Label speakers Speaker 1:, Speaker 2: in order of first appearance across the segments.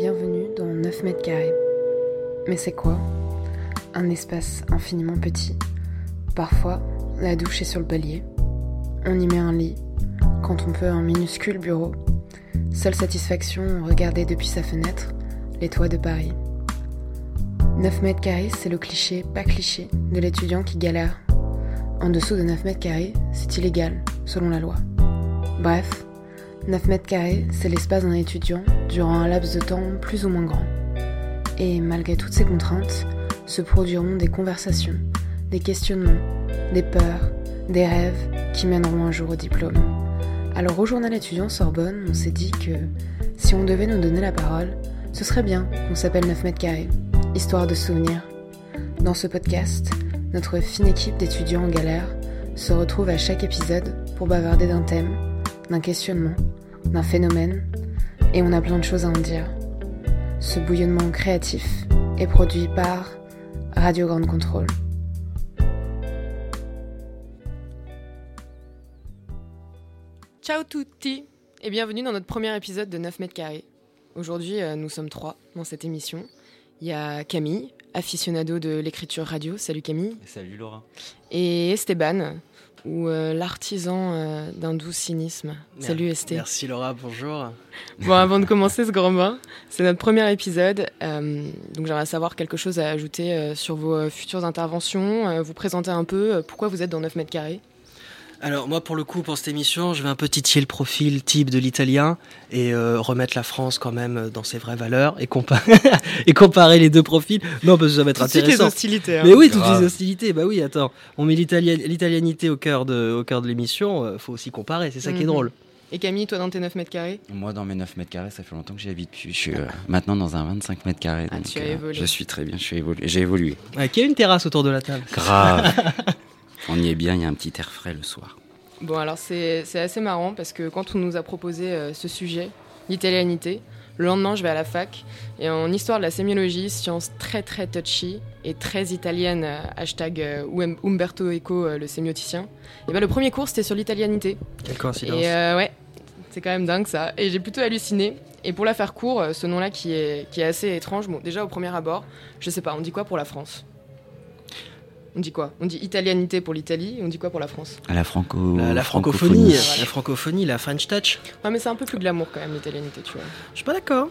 Speaker 1: Bienvenue dans 9 mètres carrés. Mais c'est quoi? Un espace infiniment petit. Parfois, la douche est sur le palier. On y met un lit, quand on peut un minuscule bureau. Seule satisfaction, regarder depuis sa fenêtre les toits de Paris. 9 mètres carrés, c'est le cliché, pas cliché, de l'étudiant qui galère. En dessous de 9 mètres carrés, c'est illégal, selon la loi. Bref, 9 mètres carrés, c'est l'espace d'un étudiant durant un laps de temps plus ou moins grand. Et malgré toutes ces contraintes, se produiront des conversations, des questionnements, des peurs, des rêves qui mèneront un jour au diplôme. Alors au journal étudiant Sorbonne, on s'est dit que si on devait nous donner la parole, ce serait bien qu'on s'appelle 9 mètres carrés, histoire de souvenirs. Dans ce podcast, notre fine équipe d'étudiants en galère se retrouve à chaque épisode pour bavarder d'un thème, d'un questionnement, d'un phénomène, et on a plein de choses à en dire. Ce bouillonnement créatif est produit par Radio Grande Contrôle.
Speaker 2: Ciao tutti et bienvenue dans notre premier épisode de 9 mètres carrés. Aujourd'hui, euh, nous sommes trois dans cette émission. Il y a Camille, aficionado de l'écriture radio. Salut Camille.
Speaker 3: Salut Laura.
Speaker 2: Et Esteban, ou euh, l'artisan euh, d'un doux cynisme. Salut Esté.
Speaker 4: Merci Laura, bonjour.
Speaker 2: Bon, avant de commencer ce grand bain, c'est notre premier épisode. euh, donc j'aimerais savoir quelque chose à ajouter sur vos futures interventions. vous présenter un peu pourquoi vous êtes dans 9 mètres carrés.
Speaker 4: Alors moi pour le coup pour cette émission je vais un peu titiller le profil type de l'italien et euh, remettre la France quand même dans ses vraies valeurs et, compa- et comparer les deux profils. Non parce que ça va être
Speaker 2: Tout de suite les
Speaker 4: intéressant.
Speaker 2: hostilités. hein.
Speaker 4: Mais oui, toutes
Speaker 3: Grave.
Speaker 4: les hostilités, bah oui, attends, on met l'italien- l'italianité au cœur de, au cœur de l'émission, euh, faut aussi comparer, c'est ça qui est
Speaker 2: Mhm.
Speaker 4: drôle.
Speaker 2: Et Camille, toi dans tes 9 mètres carrés?
Speaker 3: Moi, dans mes 9 mètres carrés, ça fait longtemps que j'y habite plus. Je suis euh, maintenant dans un 25 mètres carrés.
Speaker 2: Ah,
Speaker 3: donc,
Speaker 2: tu as
Speaker 3: euh,
Speaker 2: évolué.
Speaker 3: Je suis très bien, je suis évolu- j'ai évolué.
Speaker 4: Ouais, qui a une terrasse autour de la table
Speaker 3: Grave. On y est bien, il y a un petit air frais le soir.
Speaker 2: Bon, alors c'est c'est assez marrant parce que quand on nous a proposé euh, ce sujet, l'italianité, le lendemain je vais à la fac et en histoire de la sémiologie, science très très touchy et très italienne, euh, hashtag euh, Um- Umberto Eco, euh, le sémioticien, et ben le premier cours c'était sur l'italianité.
Speaker 4: Quelle coïncidence.
Speaker 2: Et euh, ouais, c'est quand même dingue ça. Et j'ai plutôt halluciné. Et pour la faire court, ce nom-là qui est, qui est assez étrange, bon, déjà au premier abord, je sais pas, on dit quoi pour la France? On dit quoi? On dit italianité pour l'Italie, on dit quoi pour la France?
Speaker 3: À la franco.
Speaker 4: La, la francophonie,
Speaker 2: francophonie.
Speaker 4: la francophonie, la French touch.
Speaker 2: Ouais, mais c'est un peu plus glamour quand même, l'italianité, tu vois.
Speaker 4: Je suis pas d'accord.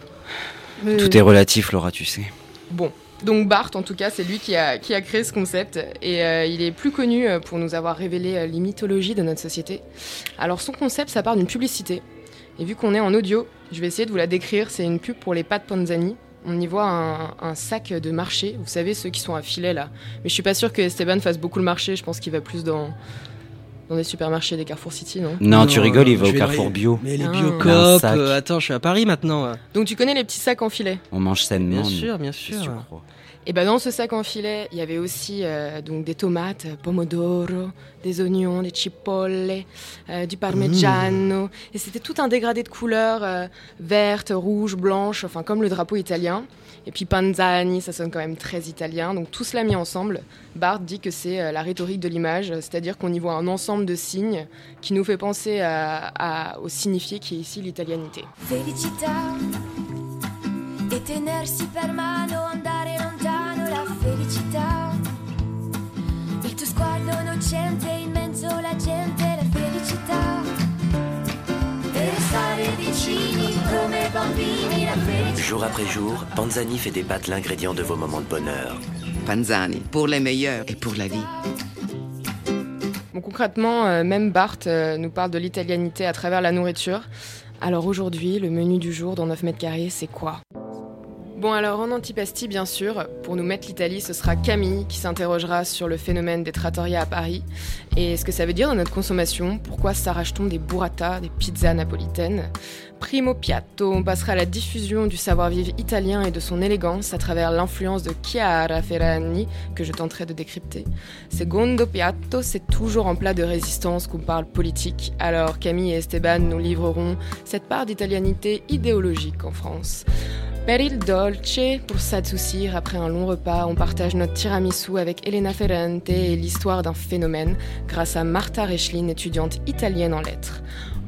Speaker 4: Mais-
Speaker 3: Tout est relatif, Laura, tu sais.
Speaker 2: Bon, donc Barthes, en tout cas, c'est lui qui a, qui a créé ce concept et euh, il est plus connu euh, pour nous avoir révélé euh, les mythologies de notre société. Alors son concept, ça part d'une publicité. Et vu qu'on est en audio, je vais essayer de vous la décrire. C'est une pub pour les pâtes Panzani. On y voit un, un sac de marché, vous savez, ceux qui sont à filet là. Mais je suis pas sûre que Esteban fasse beaucoup le marché, je pense qu'il va plus dans, dans des supermarchés, des Carrefour City, non?
Speaker 3: Non, tu rigoles, il
Speaker 4: je
Speaker 3: va au Carrefour
Speaker 4: dans-
Speaker 3: Bio.
Speaker 4: Mais les
Speaker 2: Ah.
Speaker 4: Biocoop, euh, attends, je suis à Paris maintenant. euh.
Speaker 2: Donc tu connais les petits sacs en filet?
Speaker 3: On mange sainement.
Speaker 4: Bien sûr, bien sûr.
Speaker 2: Et ben dans ce sac en filet, il y avait aussi euh, donc des tomates, euh, pomodoro, des oignons, des cipolle, euh, du parmigiano. Et c'était tout un dégradé de couleurs euh, vertes, rouges, blanches, enfin comme le drapeau italien. Et puis panzani, ça sonne quand même très italien. Donc tout cela mis ensemble, Barthes dit que c'est euh, la rhétorique de l'image, c'est-à-dire qu'on y voit un ensemble de signes qui nous fait penser à- à- au signifié qui est ici l'italianité.
Speaker 5: Felicità e tenersi per mano, andare la felicità. Il tuo sguardo innocente in mezzo alla gente, la felicità. Restare vicini come bambini, la felicità.
Speaker 6: Jour après jour, Panzani fait pâtes l'ingrédient de vos moments de bonheur.
Speaker 7: Panzani, pour les meilleurs et pour la vie.
Speaker 2: Bon, concrètement, euh, même Barthes euh, nous parle de l'italianité à travers la nourriture. Alors aujourd'hui, le menu du jour dans 9 mètres carrés, c'est quoi? Bon alors en antipasti bien sûr, pour nous mettre l'Italie, ce sera Camille qui s'interrogera sur le phénomène des trattoria à Paris et ce que ça veut dire dans notre consommation, pourquoi s'arrache-t-on des burrata, des pizzas napolitaines? Primo piatto, on passera à la diffusion du savoir-vivre italien et de son élégance à travers l'influence de Chiara Ferragni que je tenterai de décrypter. Secondo piatto, c'est toujours en plat de résistance qu'on parle politique. Alors Camille et Esteban nous livreront cette part d'italianité idéologique en France. Per il dolce, pour s'adoucir après un long repas, on partage notre tiramisu avec Elena Ferrante et l'histoire d'un phénomène grâce à Martha Rechlin, étudiante italienne en lettres.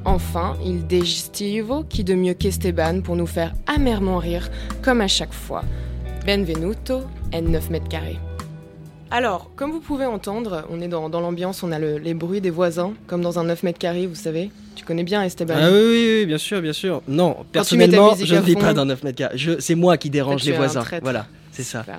Speaker 2: Enfin, il digestivo, qui de mieux qu'Esteban pour nous faire amèrement rire, comme à chaque fois. Benvenuto, en 9 mètres carrés. Alors, comme vous pouvez entendre, on est dans, l'ambiance, on a le- les bruits des voisins, comme dans un 9 mètres carrés, vous savez. Tu connais bien Esteban
Speaker 4: Ah oui, oui, oui, bien sûr, bien sûr. Non, personnellement, je ne vis
Speaker 2: fond-
Speaker 4: pas dans 9 mètres carrés. C'est moi qui dérange les voisins. Voilà, c'est ça.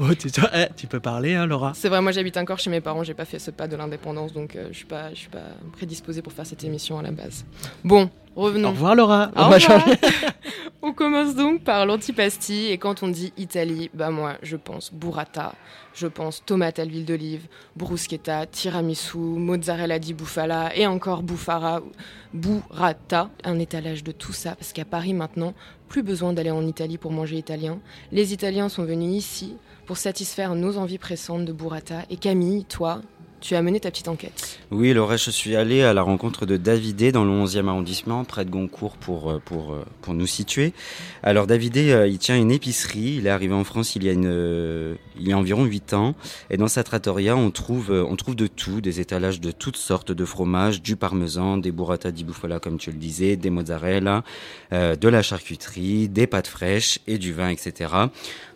Speaker 4: Oh, tu- eh, tu peux parler, hein, Laura
Speaker 2: C'est vrai, moi j'habite encore chez mes parents, j'ai pas fait ce pas de l'indépendance, donc euh, je suis pas, je suis pas prédisposée pour faire cette émission à la base. Bon, revenons.
Speaker 4: Au revoir, Laura.
Speaker 2: Au
Speaker 4: On va changer.
Speaker 2: On commence donc par l'antipasti et quand on dit Italie, bah moi je pense burrata, je pense tomate à l'huile d'olive, bruschetta, tiramisu, mozzarella di bufala et encore bufara, burrata, un étalage de tout ça parce qu'à Paris maintenant, plus besoin d'aller en Italie pour manger italien. Les Italiens sont venus ici pour satisfaire nos envies pressantes de burrata et Camille, toi, tu as mené ta petite enquête.
Speaker 3: Oui, Laura, je suis allé à la rencontre de Davidé dans le 11e arrondissement, près de Goncourt, pour, euh, pour, euh, pour nous situer. Alors, Davidé, euh, il tient une épicerie. Il est arrivé en France il y a, une, il y a environ 8 ans. Et dans sa trattoria, on trouve, on trouve de tout, des étalages de toutes sortes de fromages, du parmesan, des burrata di bufala, comme tu le disais, des mozzarella, de la charcuterie, des pâtes fraîches et du vin, etc.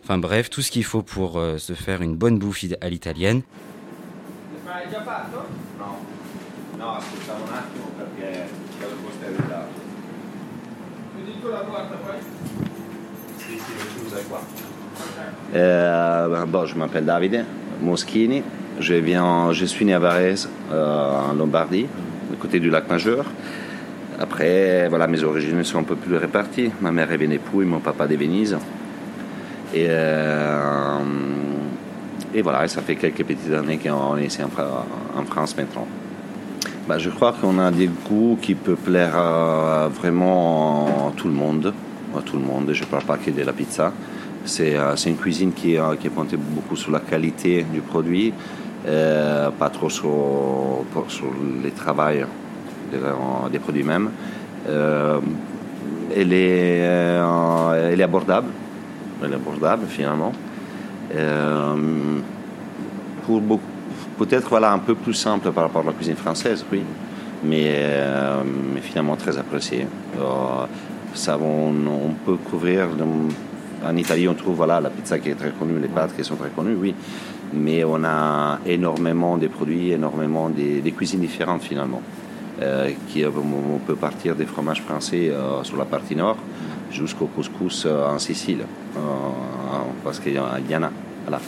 Speaker 3: Enfin bref, tout ce qu'il faut pour se faire une bonne bouffe à l'italienne.
Speaker 8: Ma hai già fatto? No. No, aspettavo un attimo perché posto arrivato. Mi dico la porta poi? Sì, sì, scusa, è qua.
Speaker 9: Euh, bon, je m'appelle Davide Moschini. Je, viens, je suis né à Varese, euh, en Lombardie, du côté du lac Majeur. Après, voilà, mes origines sont un peu plus réparties. Ma mère est Vénépouille, mon papa de Venise. Et, euh, et voilà, ça fait quelques petites années qu'on est ici en, Fra- en France maintenant. Bah, je crois qu'on a des goûts qui peuvent plaire vraiment à tout le monde. Tout le monde, je ne parle pas que de la pizza. C'est euh, une cuisine qui, euh, qui est pointée beaucoup sur la qualité du produit, euh, pas trop sur, sur le travail des, produits mêmes. Euh, elle, est, elle est abordable, elle est abordable finalement. Euh, pour peut-être voilà, un peu plus simple par rapport à la cuisine française, oui, mais, euh, finalement très appréciée. Euh, on, peut couvrir. En Italie, on trouve voilà, la pizza qui est très connue, les pâtes qui sont très connues, oui. Mais on a énormément de produits, énormément de, cuisines différentes finalement. Qui, on peut partir des fromages français sur la partie nord jusqu'au couscous euh, en Sicile, euh, parce qu'il y, en- a. Voilà.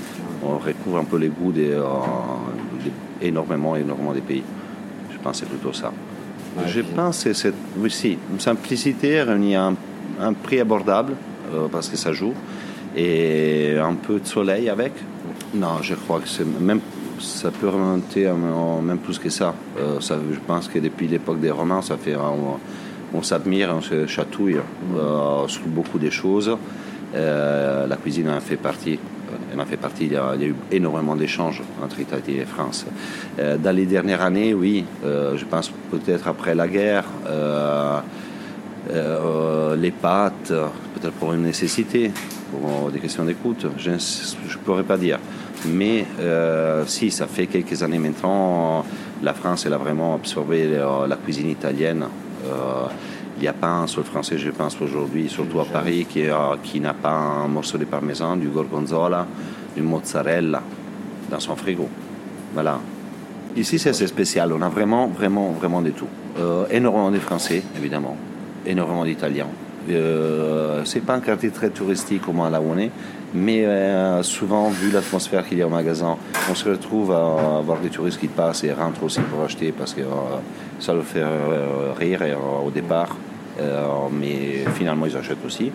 Speaker 9: On recouvre un peu les goûts des, euh, énormément, des pays. Je pense que c'est plutôt ça. Je pense que c'est oui, si, une simplicité réunie à un, un prix abordable, euh, parce que ça joue, et un peu de soleil avec. Non, je crois que c'est même ça peut remonter à- à même plus que ça. Euh, ça. Je pense que depuis l'époque des Romains, ça fait on s'admire, on se chatouille euh, sur beaucoup de choses. Euh, la cuisine en fait partie. Fait partie. Il y a, eu énormément d'échanges entre Italie et France. Euh, dans les dernières années, oui, je pense peut-être après la guerre, les pâtes, peut-être pour une nécessité, pour des questions d'écoute, je ne pourrais pas dire. Mais si, ça fait quelques années maintenant, la France a vraiment absorbé la cuisine italienne. Euh, il n'y a pas un seul Français, je pense, aujourd'hui, surtout à Paris, qui, a- qui n'a pas un morceau de parmesan, du gorgonzola, du mozzarella dans son frigo. Voilà. Ici, c'est assez spécial. On a vraiment, vraiment, vraiment de tout. Euh, énormément de Français, évidemment. Énormément d'Italiens. Euh, c'est pas un quartier très touristique au moins là où on est, mais euh, souvent, vu l'atmosphère qu'il y a au magasin, on se retrouve à avoir des touristes qui passent et rentrent aussi pour acheter parce que euh, ça leur fait euh, rire au départ, mais finalement, ils achètent aussi.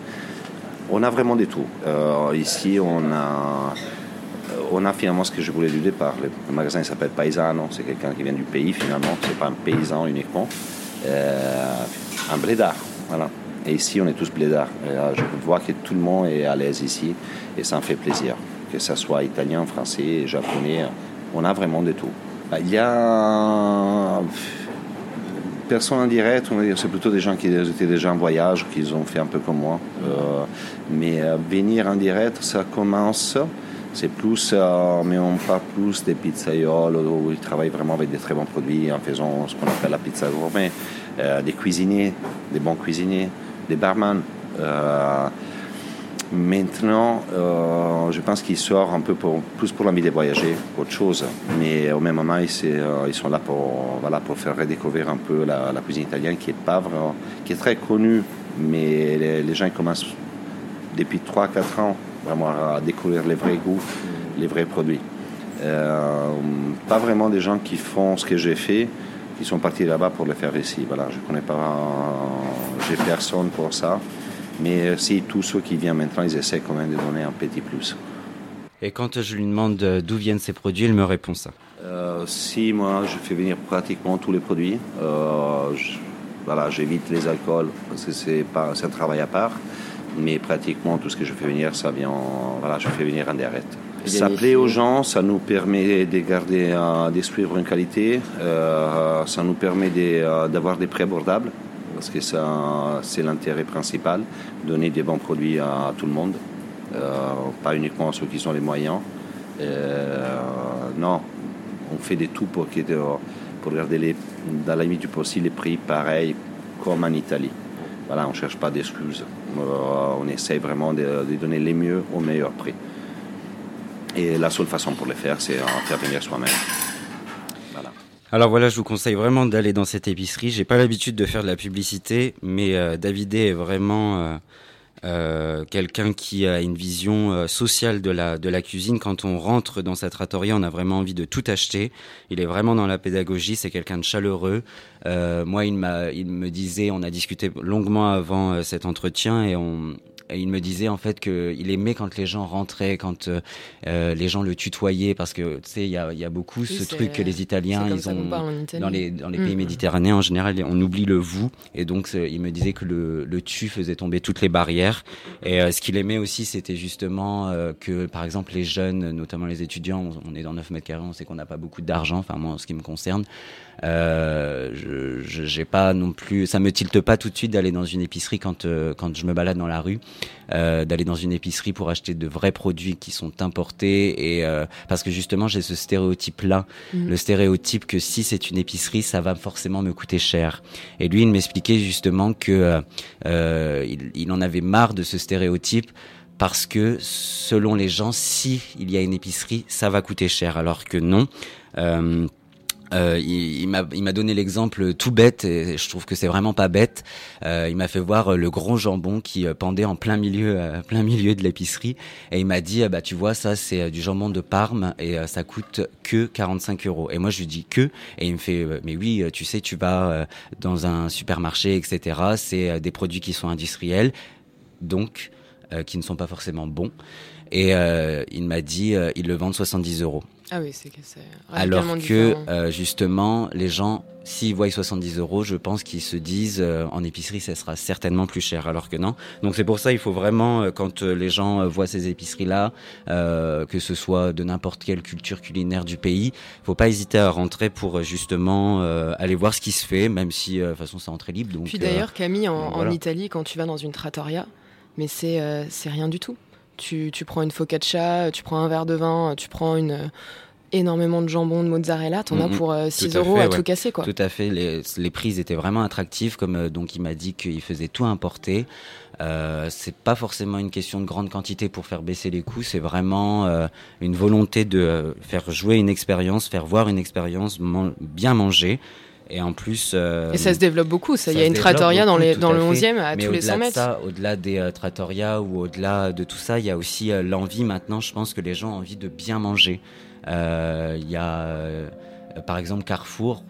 Speaker 9: On a vraiment de tout. Ici, on a on a finalement ce que je voulais du départ. Le, magasin s'appelle Paisano, c'est quelqu'un qui vient du pays finalement, c'est pas un paysan uniquement. Euh, un blédard, voilà. Ici on est tous blédards. Je vois que tout le monde est à l'aise ici et ça me fait plaisir. Que ce soit italien, français, japonais, on a vraiment de tout. Bah, Il y a personne en direct, on va dire, c'est plutôt des gens qui étaient déjà en voyage, qui ont fait un peu comme moi. Euh, mais euh, venir en direct, ça commence. C'est plus, euh, mais on parle plus des pizzaioles où ils travaillent vraiment avec des très bons produits en faisant ce qu'on appelle la pizza gourmet. euh, des cuisiniers, des bons cuisiniers, des barman. Euh, maintenant, euh, je pense qu'ils sortent un peu plus pour l'envie de voyager qu'autre chose. Mais au même moment, ils, ils sont là pour, voilà, pour faire redécouvrir un peu la, cuisine italienne qui est pas vraiment, qui est très connue, mais les, gens commencent depuis 3-4 ans vraiment à découvrir les vrais goûts, les vrais produits. pas vraiment des gens qui font ce que j'ai fait, qui sont partis là-bas pour le faire ici. Voilà, je connais pas, j'ai personne pour ça. Mais si tous ceux qui viennent maintenant, ils essaient quand même de donner un petit plus.
Speaker 3: Et quand je lui demande d'où viennent ces produits, il me répond ça.
Speaker 9: Euh, si moi, je fais venir pratiquement tous les produits. Euh, voilà, j'évite les alcools parce que c'est pas, un travail à part. Mais pratiquement tout ce que je fais venir, ça vient, voilà, je fais venir en direct. Ça plaît aux gens, ça nous permet de garder, euh, de suivre une qualité, euh, ça nous permet euh, d'avoir des prix abordables, parce que ça, c'est l'intérêt principal, donner des bons produits à, tout le monde, pas uniquement à ceux qui ont les moyens. non, on fait des tout pour, pour garder les, dans la limite du possible les prix pareils comme en Italie. Voilà, on ne cherche pas d'excuses. on essaye vraiment de, de donner les mieux au meilleur prix. Et la seule façon pour le faire, c'est en faire venir soi-même.
Speaker 3: Voilà. Alors voilà, je vous conseille vraiment d'aller dans cette épicerie. J'ai pas l'habitude de faire de la publicité, mais euh, Davidé est vraiment euh, euh, quelqu'un qui a une vision euh, sociale de la de la cuisine. Quand on rentre dans sa trattoria, on a vraiment envie de tout acheter. Il est vraiment dans la pédagogie. C'est quelqu'un de chaleureux. Moi, il m'a, il me disait, on a discuté longuement avant cet entretien et on et il me disait en fait qu'il aimait quand les gens rentraient, quand euh, euh, les gens le tutoyaient, parce que tu sais, il y a, y a, beaucoup ce truc que les Italiens, ils ont dans les dans les pays mm. méditerranéens en général, on oublie le vous, et donc il me disait que le, le tu faisait tomber toutes les barrières. Et euh, ce qu'il aimait aussi, c'était justement que par exemple les jeunes, notamment les étudiants, on, est dans 9 mètres carrés, on sait qu'on n'a pas beaucoup d'argent, enfin moi en ce qui me concerne. Euh, je j'ai pas non plus, ça me tilte pas tout de suite d'aller dans une épicerie quand euh, quand je me balade dans la rue, euh, d'aller dans une épicerie pour acheter de vrais produits qui sont importés et euh, parce que justement j'ai ce stéréotype là, mm. le stéréotype que si c'est une épicerie, ça va forcément me coûter cher. Et lui, il m'expliquait justement que il, il en avait marre de ce stéréotype parce que selon les gens, si il y a une épicerie, ça va coûter cher, alors que non. Euh, euh, il, il m'a donné l'exemple tout bête et je trouve que c'est vraiment pas bête. Euh, il m'a fait voir le gros jambon qui euh, pendait en plein milieu, euh, plein milieu de l'épicerie et il m'a dit bah tu vois ça c'est du jambon de Parme et ça coûte que 45 euros. Et moi je lui dis que et il me fait mais oui tu sais tu vas dans un supermarché etc. C'est des produits qui sont industriels donc qui ne sont pas forcément bons. Et il m'a dit ils le vendent 70 euros.
Speaker 2: Ah oui, c'est
Speaker 3: Alors que euh, justement, les gens, s'ils voient 70 euros, je pense qu'ils se disent euh, en épicerie, ça sera certainement plus cher. Alors que non. Donc c'est pour ça, il faut vraiment, euh, quand les gens voient ces épiceries-là, que ce soit de n'importe quelle culture culinaire du pays, faut pas hésiter à rentrer pour justement aller voir ce qui se fait, même si de toute façon c'est entrée libre. Donc,
Speaker 2: Puis d'ailleurs, Camille, en, en, Italie, quand tu vas dans une trattoria, mais c'est c'est rien du tout. Tu, prends une focaccia, tu prends un verre de vin, tu prends une énormément de jambon, de mozzarella, t'en as mhm. pour 6 euh, euros à, tout casser quoi.
Speaker 3: Tout à fait, les, les prix étaient vraiment attractifs, comme euh, donc il m'a dit qu'il faisait tout importer. Euh, c'est pas forcément une question de grande quantité pour faire baisser les coûts, c'est vraiment euh, une volonté de faire jouer une expérience, faire voir une expérience, bien manger. Et en plus. Euh,
Speaker 2: et ça se développe beaucoup. Ça, il y a une trattoria dans, les, dans le 11e à tous les 100 mètres.
Speaker 3: au-delà des euh, trattoria ou au-delà de tout ça, il y a aussi euh, l'envie maintenant. Je pense que les gens ont envie de bien manger. Il y a, par exemple, Carrefour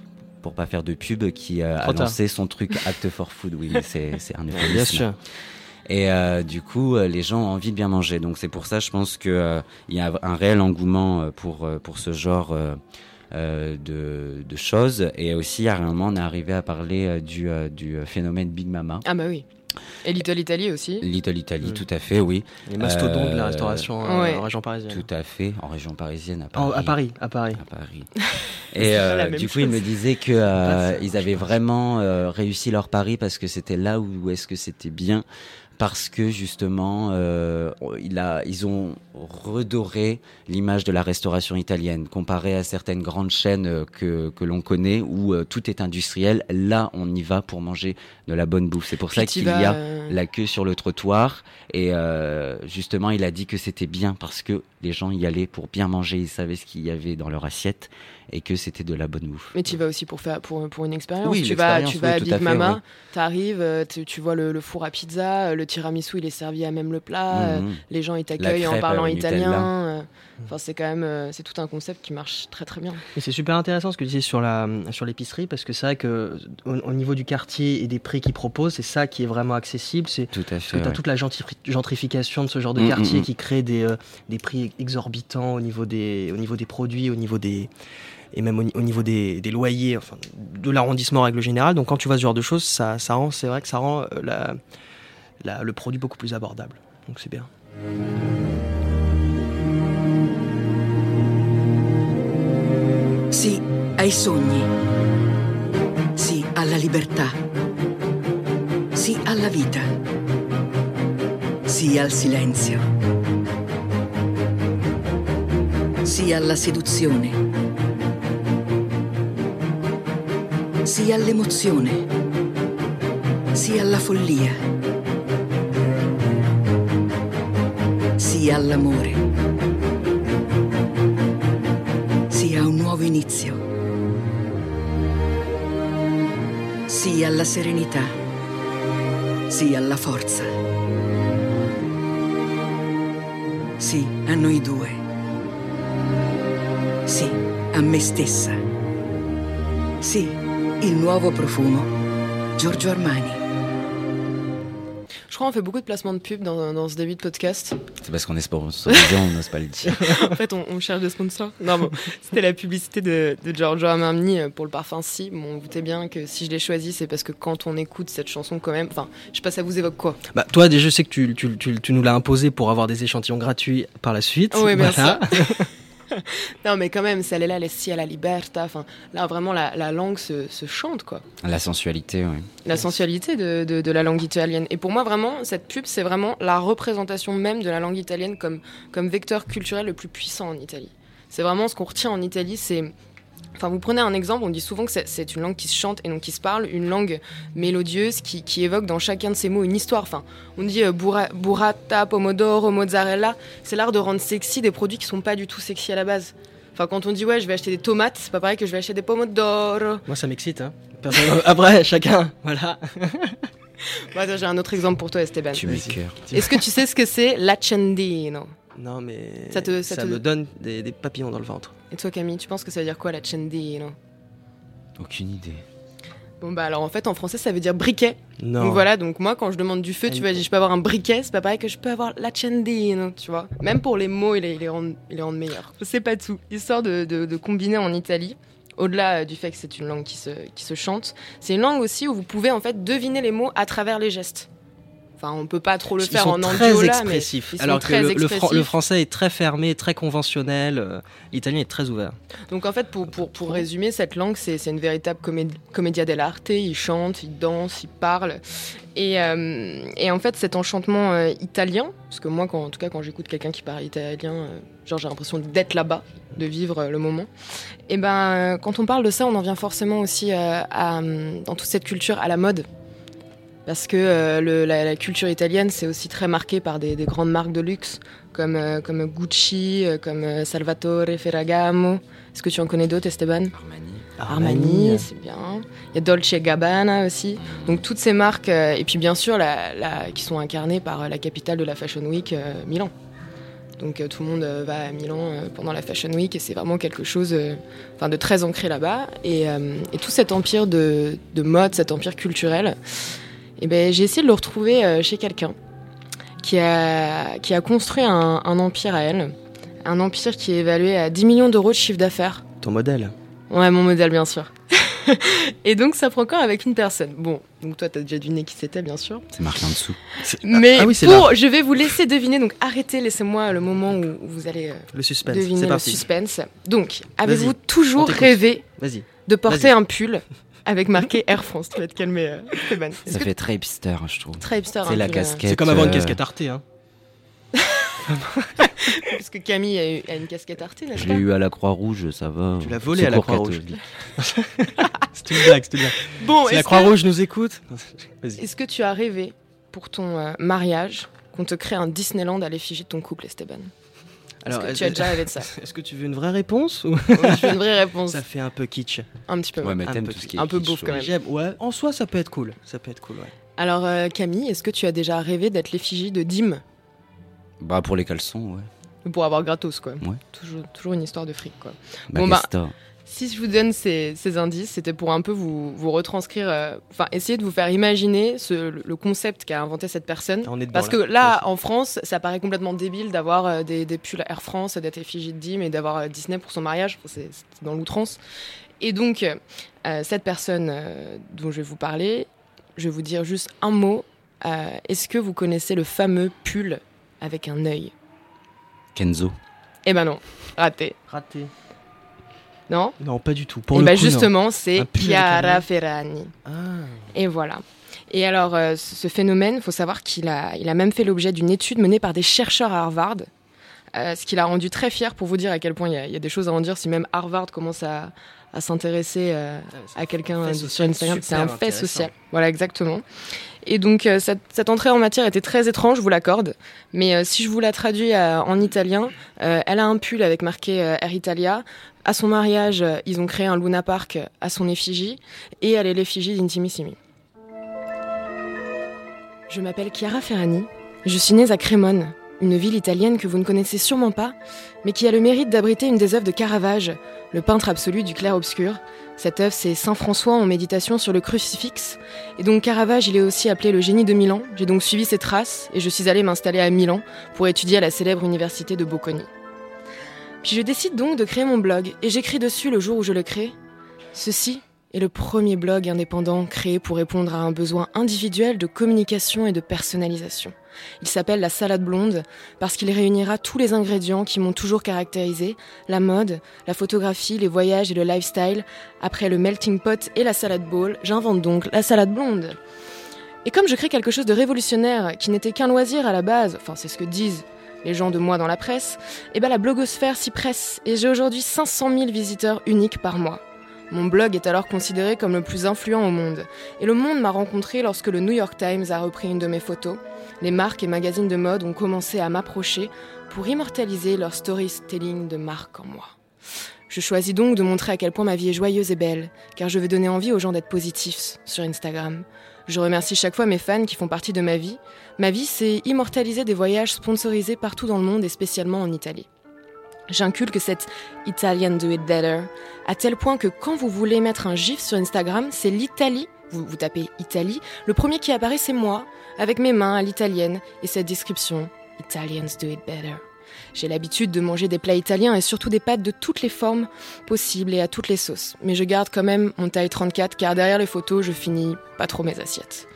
Speaker 3: pour pas faire de pub, qui a lancé son truc Act for Food. Oui, c'est un Bien sûr. Et du coup, les gens ont envie de bien manger. Donc c'est pour ça, je pense que il y a un réel engouement pour pour ce genre euh, de, de, choses. Et aussi, à un moment, on est arrivé à parler euh, du, euh, du phénomène Big Mama.
Speaker 2: Ah bah oui. Et Little Italy aussi.
Speaker 3: Little Italy,
Speaker 4: Mm.
Speaker 3: tout à fait, oui.
Speaker 4: Les mastodontes de la
Speaker 3: Euh,
Speaker 4: restauration euh,
Speaker 2: ouais.
Speaker 4: en région parisienne.
Speaker 3: Tout à fait, en région parisienne, à Paris.
Speaker 4: à Paris, à Paris.
Speaker 3: À Paris. Et euh, du coup, il me disait que euh, ils avaient vraiment euh, réussi leur pari parce que c'était là où, où est-ce que c'était bien parce que justement, euh, il a, ils ont redoré l'image de la restauration italienne comparé à certaines grandes chaînes euh, que, que l'on connaît où euh, tout est industriel. Là, on y va pour manger de la bonne bouffe. C'est pour ça
Speaker 2: Puis
Speaker 3: qu'il y a
Speaker 2: euh,
Speaker 3: la queue sur le trottoir. Et euh, justement, il a dit que c'était bien parce que les gens y allaient pour bien manger. Ils savaient ce qu'il y avait dans leur assiette et que c'était de la bonne bouffe.
Speaker 2: Mais tu vas aussi pour faire pour, pour une expérience.
Speaker 3: Oui,
Speaker 2: tu vas
Speaker 3: l'expérience,
Speaker 2: tu vas
Speaker 3: oui,
Speaker 2: à Big
Speaker 3: à fait,
Speaker 2: Mama,
Speaker 3: oui.
Speaker 2: t'arrives, euh, tu, tu vois le, le four à pizza, euh, le tiramisu il est servi à même le plat, euh,
Speaker 3: Mhm.
Speaker 2: les gens ils t'accueillent en parlant italien. Enfin c'est quand même c'est tout un concept qui marche très très bien.
Speaker 4: Et c'est super intéressant ce que tu disais sur la sur l'épicerie parce que c'est vrai que au, au niveau du quartier et des prix qu'ils proposent, c'est ça qui est vraiment accessible. C'est
Speaker 3: Tout à
Speaker 4: parce que
Speaker 3: fait.
Speaker 4: tu as
Speaker 3: ouais.
Speaker 4: toute la gentrifi- gentrification de ce genre de
Speaker 3: Mm,
Speaker 4: quartier
Speaker 3: mm, mm.
Speaker 4: qui crée des, euh, des prix exorbitants au niveau des, au niveau des produits, au niveau des et même au, ni- au niveau des, loyers, enfin de l'arrondissement en règle générale. Donc quand tu vois ce genre de choses, ça, rend, c'est vrai que ça rend euh, la, le produit beaucoup plus abordable. Donc c'est bien.
Speaker 10: Sì ai sogni. Sì alla libertà. Sì alla vita. Sì al silenzio. Sì alla seduzione. Sì all'emozione. Sì alla follia. Sì all'amore. Sì a un nuovo inizio. Sì alla serenità. Sì alla forza. Sì a noi due. Sì a me stessa. Sì, il nuovo profumo. Giorgio Armani.
Speaker 2: Je crois qu'on fait beaucoup de placements de pub dans, dans ce début de podcast.
Speaker 3: C'est parce qu'on est sponsorisé, on n'ose pas le dire.
Speaker 2: en fait, on, on cherche des sponsors. Non, bon, c'était la publicité de, de Giorgio Armani euh, pour le parfum Si. Bon, on doutait bien que si je l'ai choisi, c'est parce que quand on écoute cette chanson, quand même, enfin, je sais pas, ça vous évoque quoi?
Speaker 4: Bah, toi, déjà, je sais que tu, tu, tu, tu nous l'as imposé pour avoir des échantillons gratuits par la suite.
Speaker 2: Oui, bien
Speaker 4: Voilà.
Speaker 2: Non, mais quand même, celle là, les Si à la Liberta. Enfin, là, vraiment, la, la langue se, se chante, quoi.
Speaker 3: La sensualité, oui.
Speaker 2: La sensualité de, de, de la langue italienne. Et pour moi, vraiment, cette pub, c'est vraiment la représentation même de la langue italienne comme, comme vecteur culturel le plus puissant en Italie. C'est vraiment ce qu'on retient en Italie, c'est... Enfin, vous prenez un exemple, on dit souvent que c'est- une langue qui se chante et non qui se parle, une langue mélodieuse qui, qui évoque dans chacun de ses mots une histoire. Enfin, on dit euh, burra- burrata, pomodoro, mozzarella. C'est l'art de rendre sexy des produits qui sont pas du tout sexy à la base. Enfin, quand on dit ouais, je vais acheter des tomates, c'est pas pareil que je vais acheter des pomodoro.
Speaker 4: Moi, ça m'excite. Hein. Personne- Après, chacun, voilà.
Speaker 2: Bah, attends, J'ai un autre exemple pour toi, Esteban.
Speaker 3: Tu m'écœures.
Speaker 2: Est-ce que tu sais ce que c'est l'accendino
Speaker 4: Non, mais
Speaker 2: Ça te- ça te-
Speaker 4: me donne des, des papillons dans le ventre.
Speaker 2: Et toi, Camille, tu penses que ça veut dire quoi l'accendino
Speaker 3: Aucune idée.
Speaker 2: Bon, bah alors en fait, en français, ça veut dire briquet.
Speaker 4: Non.
Speaker 2: Donc voilà, donc moi, quand je demande du feu, tu vas dire je peux avoir un briquet, c'est pas pareil que je peux avoir l'accendino, tu vois. Même pour les mots, ils les, rendent, rendent meilleurs. C'est pas tout. Histoire de, de, de combiner en Italie. Au-delà euh, du fait que c'est une langue qui se, qui se chante, c'est une langue aussi où vous pouvez en fait deviner les mots à travers les gestes. Enfin, on peut pas trop le
Speaker 4: Ils
Speaker 2: faire en
Speaker 4: très
Speaker 2: andiola, mais
Speaker 4: expressifs.
Speaker 2: ils sont
Speaker 4: Alors
Speaker 2: très
Speaker 4: que le,
Speaker 2: expressifs.
Speaker 4: français est très fermé, très conventionnel. euh, L'italien est très ouvert.
Speaker 2: Donc en fait, pour, pour, pour résumer, cette langue, c'est une véritable coméd- commedia dell'arte. Ils chantent, ils dansent, ils parlent. Et, euh, et en fait, cet enchantement euh, italien, parce que moi, quand, en tout cas, quand j'écoute quelqu'un qui parle italien, genre j'ai l'impression d'être là-bas, de vivre le moment. Et ben, quand on parle de ça, on en vient forcément aussi à, dans toute cette culture à la mode. Parce que euh, le- la, la culture italienne, c'est aussi très marqué par des, des grandes marques de luxe, comme, euh, comme Gucci, euh, comme Salvatore Ferragamo. Est-ce que tu en connais d'autres, Esteban?
Speaker 3: Armani.
Speaker 2: Armani, c'est bien. Il y a Dolce Gabbana aussi. Donc toutes ces marques, et puis bien sûr, la, la- qui sont incarnées par la capitale de la Fashion Week, Milan. Donc tout le monde va à Milan pendant la Fashion Week et c'est vraiment quelque chose enfin, de très ancré là-bas. Et, et tout cet empire de, de mode, cet empire culturel, eh ben, j'ai essayé de le retrouver euh, chez quelqu'un qui a, qui a construit un, un empire à elle. Un empire qui est évalué à 10 millions d'euros de chiffre d'affaires.
Speaker 4: Ton modèle.
Speaker 2: Ouais, mon modèle, bien sûr. et donc ça prend corps avec une personne. Bon, donc toi t'as déjà deviné qui c'était bien sûr.
Speaker 3: C'est marqué en dessous.
Speaker 2: Mais
Speaker 4: Ah oui, c'est
Speaker 2: pour,
Speaker 4: là.
Speaker 2: je vais vous laisser deviner, donc arrêtez, laissez-moi le moment où vous allez euh,
Speaker 4: Le suspense.
Speaker 2: deviner le
Speaker 4: parti.
Speaker 2: suspense. Donc, avez-vous toujours rêvé de porter un pull? Avec marqué Air France Tu vas te calmer, euh,
Speaker 3: Ça
Speaker 2: que
Speaker 3: fait très hipster, je trouve.
Speaker 2: Très hipster,
Speaker 3: C'est
Speaker 2: un
Speaker 3: la
Speaker 2: euh,
Speaker 3: casquette.
Speaker 4: C'est comme avoir une
Speaker 3: euh,
Speaker 4: casquette Arte. Hein.
Speaker 2: Parce que Camille a, eu- a une casquette Arte, n'est-ce
Speaker 3: Je
Speaker 2: pas
Speaker 3: l'ai eu à la Croix-Rouge, ça va.
Speaker 4: Tu l'as volé à la Croix-Rouge. C'est une blague, c'est une blague.
Speaker 2: Bon,
Speaker 4: si la
Speaker 2: que-
Speaker 4: Croix-Rouge nous écoute.
Speaker 2: Est-ce que tu as rêvé pour ton euh, mariage qu'on te crée un Disneyland à l'effigie de ton couple, Esteban?
Speaker 4: Alors,
Speaker 2: Est-ce que tu as déjà rêvé de ça
Speaker 4: Est-ce que tu veux une vraie réponse ou
Speaker 2: Je veux une vraie réponse.
Speaker 4: Ça fait un peu kitsch.
Speaker 2: Un petit peu.
Speaker 3: Ouais, mais
Speaker 4: Un
Speaker 3: t'aimes
Speaker 4: peu
Speaker 3: tout ce qui est
Speaker 2: un peu
Speaker 3: kitsch,
Speaker 2: beauf quand même.
Speaker 4: J'aime- Ouais, en soi, ça peut être cool. Ça peut être cool, ouais.
Speaker 2: Alors euh, Camille, est-ce que tu as déjà rêvé d'être l'effigie de Dim?
Speaker 3: Bah, pour les caleçons, ouais.
Speaker 2: pour avoir gratos quoi
Speaker 3: Ouais.
Speaker 2: toujours, toujours une histoire de fric quoi. Bon, bah. Si je vous donne ces, ces indices, c'était pour un peu vous, vous retranscrire, euh, enfin essayer de vous faire imaginer ce, le- le concept qu'a inventé cette personne.
Speaker 4: On est dedans,
Speaker 2: Parce que
Speaker 4: là.
Speaker 2: là, en France, ça paraît complètement débile d'avoir euh, des, des pulls Air France, d'être effigie de Dim et d'avoir euh, Disney pour son mariage. Enfin, C'est c'est dans l'outrance. Et donc, euh, cette personne euh, dont je vais vous parler, je vais vous dire juste un mot. Euh, Est-ce que vous connaissez le fameux pull avec un œil?
Speaker 3: Kenzo.
Speaker 2: Eh ben non, raté.
Speaker 4: Raté.
Speaker 2: Non
Speaker 4: Non, pas du tout. Pour
Speaker 2: Et
Speaker 4: le
Speaker 2: bah
Speaker 4: coup, non.
Speaker 2: justement, c'est Chiara. Ferragni.
Speaker 4: Ah.
Speaker 2: Et voilà. Et alors, euh, ce phénomène, il faut savoir qu'il a, il a même fait l'objet d'une étude menée par des chercheurs à Harvard, euh, ce qui l'a rendu très fier pour vous dire à quel point il y, a, il y a des choses à en dire si même Harvard commence à, à s'intéresser euh, à quelqu'un sur Instagram. C'est un fait social. Voilà, exactement. Et donc, euh, cette, entrée en matière était très étrange, je vous l'accorde. Mais euh, si je vous la traduis euh, en italien, elle a un pull avec marqué Air Italia. À son mariage, ils ont créé un Luna Park à son effigie. Et elle est l'effigie d'Intimissimi. Je m'appelle Chiara Ferrani. Je suis née à Crémone, une ville italienne que vous ne connaissez sûrement pas, mais qui a le mérite d'abriter une des œuvres de Caravage, le peintre absolu du clair-obscur. Cette œuvre, c'est Saint François en méditation sur le crucifix. Et donc Caravage, il est aussi appelé le génie de Milan. J'ai donc suivi ses traces et je suis allée m'installer à Milan pour étudier à la célèbre université de Bocconi. Puis je décide donc de créer mon blog et j'écris dessus le jour où je le crée. Ceci est le premier blog indépendant créé pour répondre à un besoin individuel de communication et de personnalisation. Il s'appelle La Salade Blonde parce qu'il réunira tous les ingrédients qui m'ont toujours caractérisé, la mode, la photographie, les voyages et le lifestyle. Après le melting pot et la salade bowl, j'invente donc la salade blonde. Et comme je crée quelque chose de révolutionnaire qui n'était qu'un loisir à la base, enfin c'est ce que disent les gens de moi dans la presse, et ben la blogosphère s'y presse et j'ai aujourd'hui 500 000 visiteurs uniques par mois. Mon blog est alors considéré comme le plus influent au monde. Et le monde m'a rencontré lorsque le New York Times a repris une de mes photos. Les marques et magazines de mode ont commencé à m'approcher pour immortaliser leur storytelling de marque en moi. Je choisis donc de montrer à quel point ma vie est joyeuse et belle, car je veux donner envie aux gens d'être positifs sur Instagram. Je remercie chaque fois mes fans qui font partie de ma vie. Ma vie, c'est immortaliser des voyages sponsorisés partout dans le monde et spécialement en Italie. J'inculque cette Italian do it better, à tel point que quand vous voulez mettre un gif sur Instagram, c'est l'Italie, vous, tapez Italie, le premier qui apparaît c'est moi, avec mes mains à l'italienne et cette description Italians do it better. J'ai l'habitude de manger des plats italiens et surtout des pâtes de toutes les formes possibles et à toutes les sauces. Mais je garde quand même mon taille 34 car derrière les photos, je finis pas trop mes assiettes.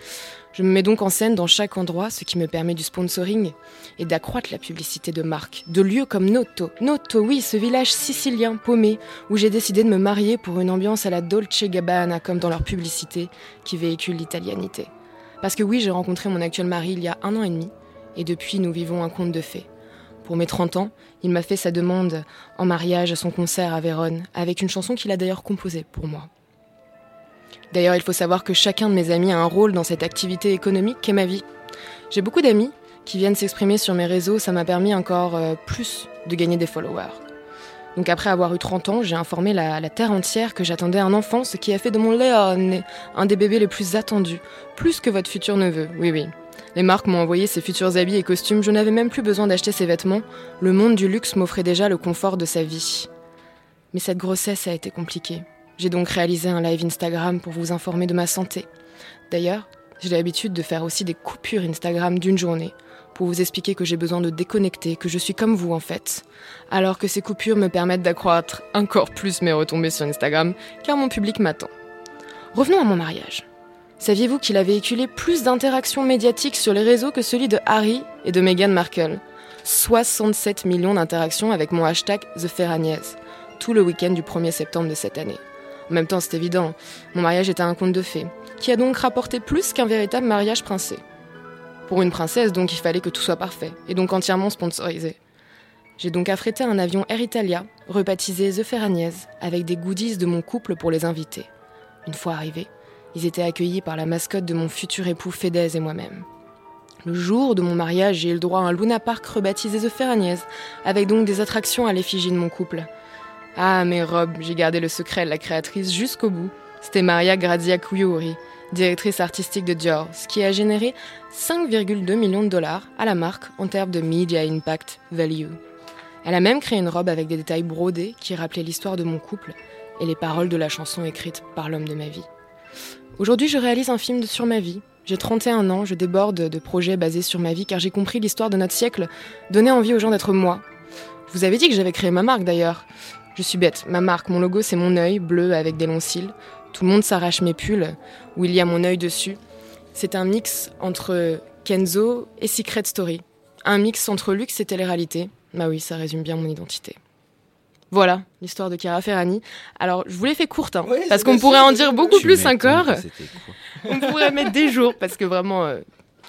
Speaker 2: Je me mets donc en scène dans chaque endroit, ce qui me permet du sponsoring et d'accroître la publicité de marques, de lieux comme Noto. Noto, oui, ce village sicilien paumé où j'ai décidé de me marier pour une ambiance à la Dolce Gabbana comme dans leur publicité qui véhicule l'italianité. Parce que oui, j'ai rencontré mon actuel mari il y a un an et demi et depuis nous vivons un conte de fées. Pour mes 30 ans, il m'a fait sa demande en mariage à son concert à Vérone, avec une chanson qu'il a d'ailleurs composée pour moi. D'ailleurs, il faut savoir que chacun de mes amis a un rôle dans cette activité économique qu'est ma vie. J'ai beaucoup d'amis qui viennent s'exprimer sur mes réseaux, ça m'a permis encore euh, plus de gagner des followers. Donc après avoir eu 30 ans, j'ai informé la, terre entière que j'attendais un enfant, ce qui a fait de mon Léon un des bébés les plus attendus, plus que votre futur neveu, oui oui. Les marques m'ont envoyé ses futurs habits et costumes, je n'avais même plus besoin d'acheter ses vêtements, le monde du luxe m'offrait déjà le confort de sa vie. Mais cette grossesse a été compliquée. J'ai donc réalisé un live Instagram pour vous informer de ma santé. D'ailleurs, j'ai l'habitude de faire aussi des coupures Instagram d'une journée pour vous expliquer que j'ai besoin de déconnecter, que je suis comme vous en fait. Alors que ces coupures me permettent d'accroître encore plus mes retombées sur Instagram, car mon public m'attend. Revenons à mon mariage. Saviez-vous qu'il a véhiculé plus d'interactions médiatiques sur les réseaux que celui de Harry et de Meghan Markle? 67 millions d'interactions avec mon hashtag TheFerragnès, tout le week-end du 1er septembre de cette année. En même temps, c'est évident, mon mariage était un conte de fées, qui a donc rapporté plus qu'un véritable mariage princé. Pour une princesse, donc, il fallait que tout soit parfait, et donc entièrement sponsorisé. J'ai donc affrété un avion Air Italia, rebaptisé The Ferragnès, avec des goodies de mon couple pour les invités. Une fois arrivés, ils étaient accueillis par la mascotte de mon futur époux Fedez et moi-même. Le jour de mon mariage, j'ai eu le droit à un Luna Park rebaptisé The Ferragnès, avec donc des attractions à l'effigie de mon couple. Ah, mes robes, j'ai gardé le secret de la créatrice jusqu'au bout. C'était Maria Grazia Cuyuri, directrice artistique de Dior, ce qui a généré 5,2 millions de dollars à la marque en termes de Media Impact Value. Elle a même créé une robe avec des détails brodés qui rappelaient l'histoire de mon couple et les paroles de la chanson écrite par l'homme de ma vie. Aujourd'hui, je réalise un film sur ma vie. J'ai 31 ans, je déborde de projets basés sur ma vie car j'ai compris l'histoire de notre siècle, donner envie aux gens d'être moi. Vous avais dit que j'avais créé ma marque d'ailleurs. Je suis bête, ma marque, mon logo c'est mon œil bleu avec des longs cils. Tout le monde s'arrache mes pulls où il y a mon œil dessus. C'est un mix entre Kenzo et Secret Story. Un mix entre luxe et télé-réalité. Bah oui, ça résume bien mon identité. Voilà l'histoire de Chiara Ferrani. Alors, je vous l'ai fait courte, hein, parce qu'on pourrait en dire beaucoup plus encore. On pourrait mettre des jours, parce que vraiment,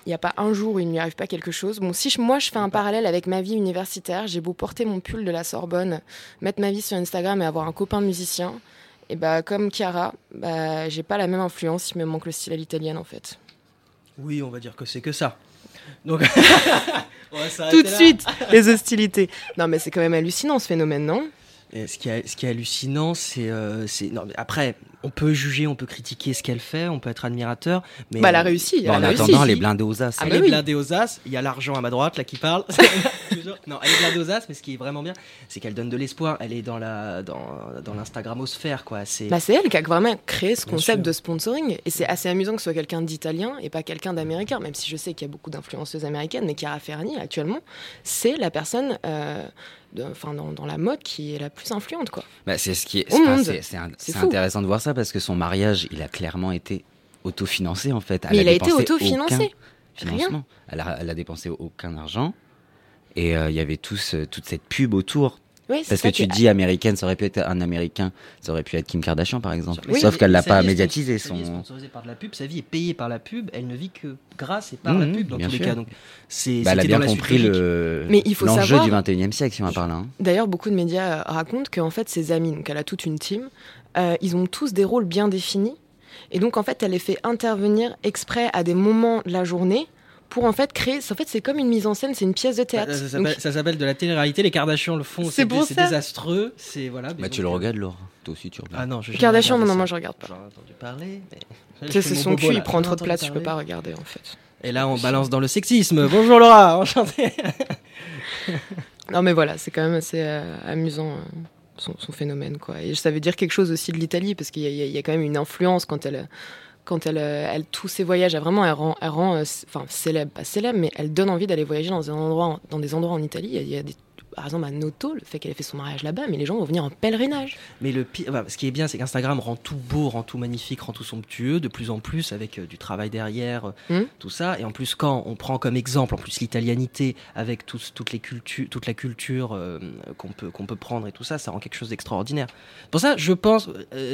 Speaker 2: il n'y a pas un jour où il ne lui arrive pas quelque chose. Bon, si moi je fais un parallèle avec ma vie universitaire, j'ai beau porter mon pull de la Sorbonne, mettre ma vie sur Instagram et avoir un copain musicien, et bah comme Chiara, bah j'ai pas la même influence, il me manque le style à l'italienne en fait.
Speaker 4: Oui, on va dire que c'est que ça. Donc
Speaker 2: tout de suite les hostilités. Non mais c'est quand même hallucinant ce phénomène, non?
Speaker 4: Et ce, qui est, ce qui est hallucinant, c'est. Euh, non, après, on peut juger, on peut critiquer ce qu'elle fait, on peut être admirateur. Mais
Speaker 2: bah, elle a réussi.
Speaker 3: en attendant, elle est blindée aux as.
Speaker 4: Ah, elle est blindée aux as. Il y a l'argent à ma droite, là, qui parle. non, elle est blindée aux as, mais ce qui est vraiment bien, c'est qu'elle donne de l'espoir. Elle est dans la dans, dans l'Instagramosphère, quoi.
Speaker 2: C'est bah, elle qui a vraiment créé ce concept de sponsoring. Et c'est assez amusant que ce soit quelqu'un d'italien et pas quelqu'un d'américain, même si je sais qu'il y a beaucoup d'influenceuses américaines, mais Chiara Ferrani, actuellement, c'est la personne. Euh, enfin dans, dans, la mode qui est la plus influente quoi.
Speaker 3: Bah, c'est ce qui est, c'est intéressant de voir ça parce que son mariage, il a clairement été autofinancé en fait.
Speaker 2: Mais il a été autofinancé.
Speaker 3: Financement. Elle a, elle a dépensé aucun argent et euh, il y avait tous, toute cette pub autour parce que tu dis américaine, ça aurait pu être un américain, ça aurait pu être Kim Kardashian par exemple. Sauf qu'elle l'a pas médiatisé.
Speaker 4: Son... Sa vie est sponsorisée par de la pub, sa vie est payée par la pub, elle ne vit que grâce et par la mmh, pub dans tous les cas. Donc,
Speaker 3: c'est, bah, elle a bien compris le, Mais il faut l'enjeu du 21e siècle si on en parle. Hein.
Speaker 2: D'ailleurs, beaucoup de médias euh, racontent qu'en fait, ses amis, donc elle a toute une team, euh, ils ont tous des rôles bien définis. Et donc, en fait, elle les fait intervenir exprès à des moments de la journée pour en fait créer. En fait, c'est comme une mise en scène, c'est une pièce de théâtre.
Speaker 4: Bah, ça s'appelle de la télé-réalité. Les Kardashians le font. C'est désastreux. C'est voilà.
Speaker 3: Bah, tu le regardes, Laure. Toi aussi, tu regardes.
Speaker 2: Ah non, je Kardashian, non, moi je regarde pas. J'en ai entendu parler. Mais... c'est son cul, il prend trop de place, je peux pas regarder en fait.
Speaker 4: Et là, on balance dans le sexisme. Bonjour Laura, enchanté.
Speaker 2: non, mais voilà, c'est quand même assez euh, amusant. Euh, son, phénomène quoi et ça veut dire quelque chose aussi de l'Italie parce qu'il y, y, a quand même une influence quand elle quand elle, euh, elle tous ses voyages, elle vraiment, elle rend, elle euh, enfin célèbre, pas célèbre, mais elle donne envie d'aller voyager dans, un endroit, dans des endroits en Italie. Il y a des par exemple à Noto, le fait qu'elle ait fait son mariage là-bas, mais les gens vont venir en pèlerinage.
Speaker 4: Mais le pire, ce qui est bien, c'est qu'Instagram rend tout beau, rend tout magnifique, rend tout somptueux, de plus en plus avec euh, du travail derrière, euh, hmm. tout ça. Et en plus, quand on prend comme exemple, en plus l'italianité avec toutes les cultures, toute la culture euh, qu'on peut qu'on peut prendre et tout ça, ça rend quelque chose d'extraordinaire. Pour ça, je pense,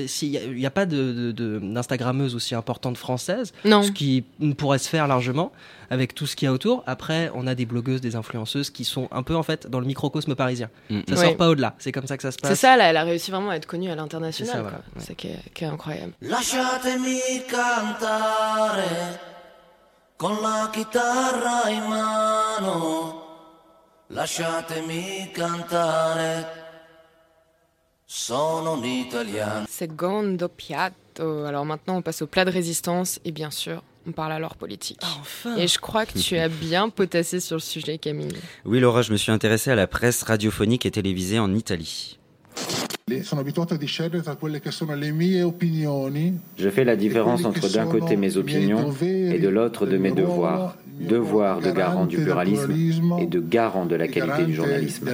Speaker 4: s'il n'y a, pas d'instagrammeuse de, aussi importante française, ce qui pourrait se faire largement avec tout ce qu'il y a autour. Après, on a des blogueuses, des influenceuses qui sont un peu en fait dans le microcosme parisien. Mm. Ça sort pas au-delà. C'est comme ça que ça se passe.
Speaker 2: C'est ça, là, elle a réussi vraiment à être connue à l'international. C'est ça, qui, est, incroyable. Lasciatemi cantare con la chitarra in mano. Lasciatemi cantare. Sono un italiano. Secondo piatto. Alors maintenant, on passe au plat de résistance et bien sûr, on parle alors politique.
Speaker 4: Enfin.
Speaker 2: Et je crois que tu as bien potassé sur le sujet, Camille.
Speaker 3: Oui, Laura, je me suis intéressée à la presse radiophonique et télévisée en Italie.
Speaker 11: Je
Speaker 12: fais la différence entre d'un côté mes opinions et de l'autre de mes devoirs. Devoir de garant du pluralisme et de garant de la qualité du journalisme.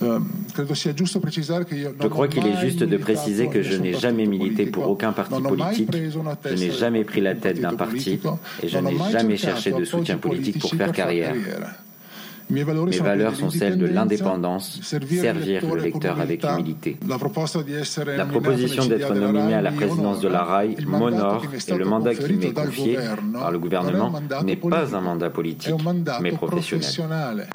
Speaker 12: Je crois qu'il est juste de préciser que je n'ai jamais milité pour aucun parti politique, je n'ai jamais pris la tête d'un parti et je n'ai jamais cherché de soutien politique pour faire carrière. Mes valeurs sont celles de l'indépendance, servir le lecteur avec humilité. La proposition d'être nominé à la présidence de la RAI m'honore et le mandat qui m'est confié par le gouvernement n'est pas un mandat politique, mais professionnel.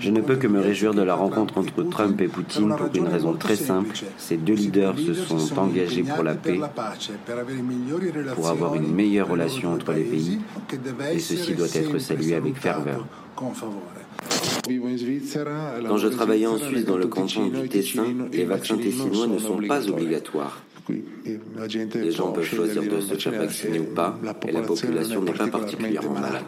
Speaker 3: Je ne peux que me réjouir de la rencontre entre Trump et Poutine pour une raison très simple. Ces deux leaders se sont engagés pour la paix, pour avoir une meilleure relation entre les pays, et ceci doit être salué avec ferveur. Quand je travaillais en Suisse dans le canton du Tessin, les vaccins tessinois ne sont pas obligatoires. Les gens peuvent choisir de se faire vacciner ou pas, et la population n'est pas particulièrement malade.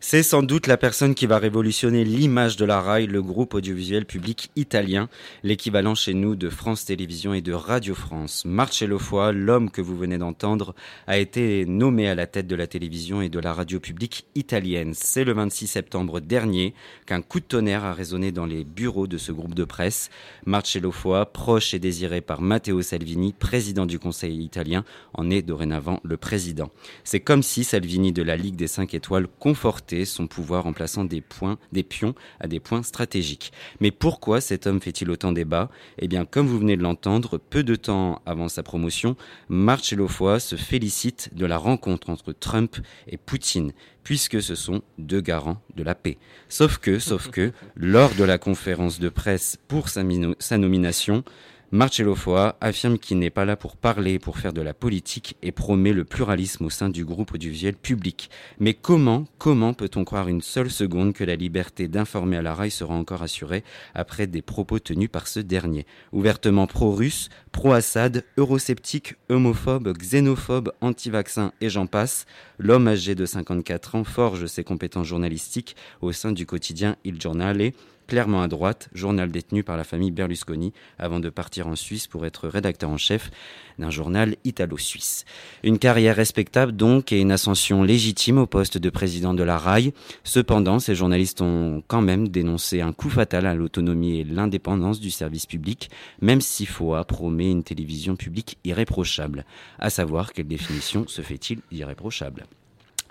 Speaker 3: C'est sans doute la personne qui va révolutionner l'image de la RAI, le groupe audiovisuel public italien, l'équivalent chez nous de France Télévisions et de Radio France. Marcello Foy, l'homme que vous venez d'entendre, a été nommé à la tête de la télévision et de la radio publique italienne. C'est le 26 septembre dernier qu'un coup de tonnerre a résonné dans les bureaux de ce groupe de presse. Marcello Foy, proche et désiré par Matteo Salvini, président du Conseil italien, en est dorénavant le président. C'est comme si Salvini de la Ligue des 5 étoiles confortait son pouvoir en plaçant des points, des pions à des points stratégiques. Mais pourquoi cet homme fait-il autant débat? Eh bien, comme vous venez de l'entendre, peu de temps avant sa promotion, Marcello Foy se félicite de la rencontre entre Trump et Poutine puisque ce sont deux garants de la paix. Sauf que, sauf que, lors de la conférence de presse pour sa, sa nomination, Marcello Foa affirme qu'il n'est pas là pour parler, pour faire de la politique et promet le pluralisme au sein du groupe audiovisuel public. Mais comment, comment peut-on croire une seule seconde que la liberté d'informer à la RAI sera encore assurée après des propos tenus par ce dernier? Ouvertement pro-russe, pro-Assad, eurosceptique, homophobe, xénophobe, anti-vaccin et j'en passe, l'homme âgé de 54 ans forge ses compétences journalistiques au sein du quotidien Il Giornale clairement à droite, journal détenu par la famille Berlusconi, avant de partir en Suisse pour être rédacteur en chef d'un journal italo-suisse. Une carrière respectable donc et une ascension légitime au poste de président de la RAI. Cependant, ces journalistes ont quand même dénoncé un coup fatal à l'autonomie et l'indépendance du service public, même si FOA promet une télévision publique irréprochable. À savoir, quelle définition se fait-il irréprochable?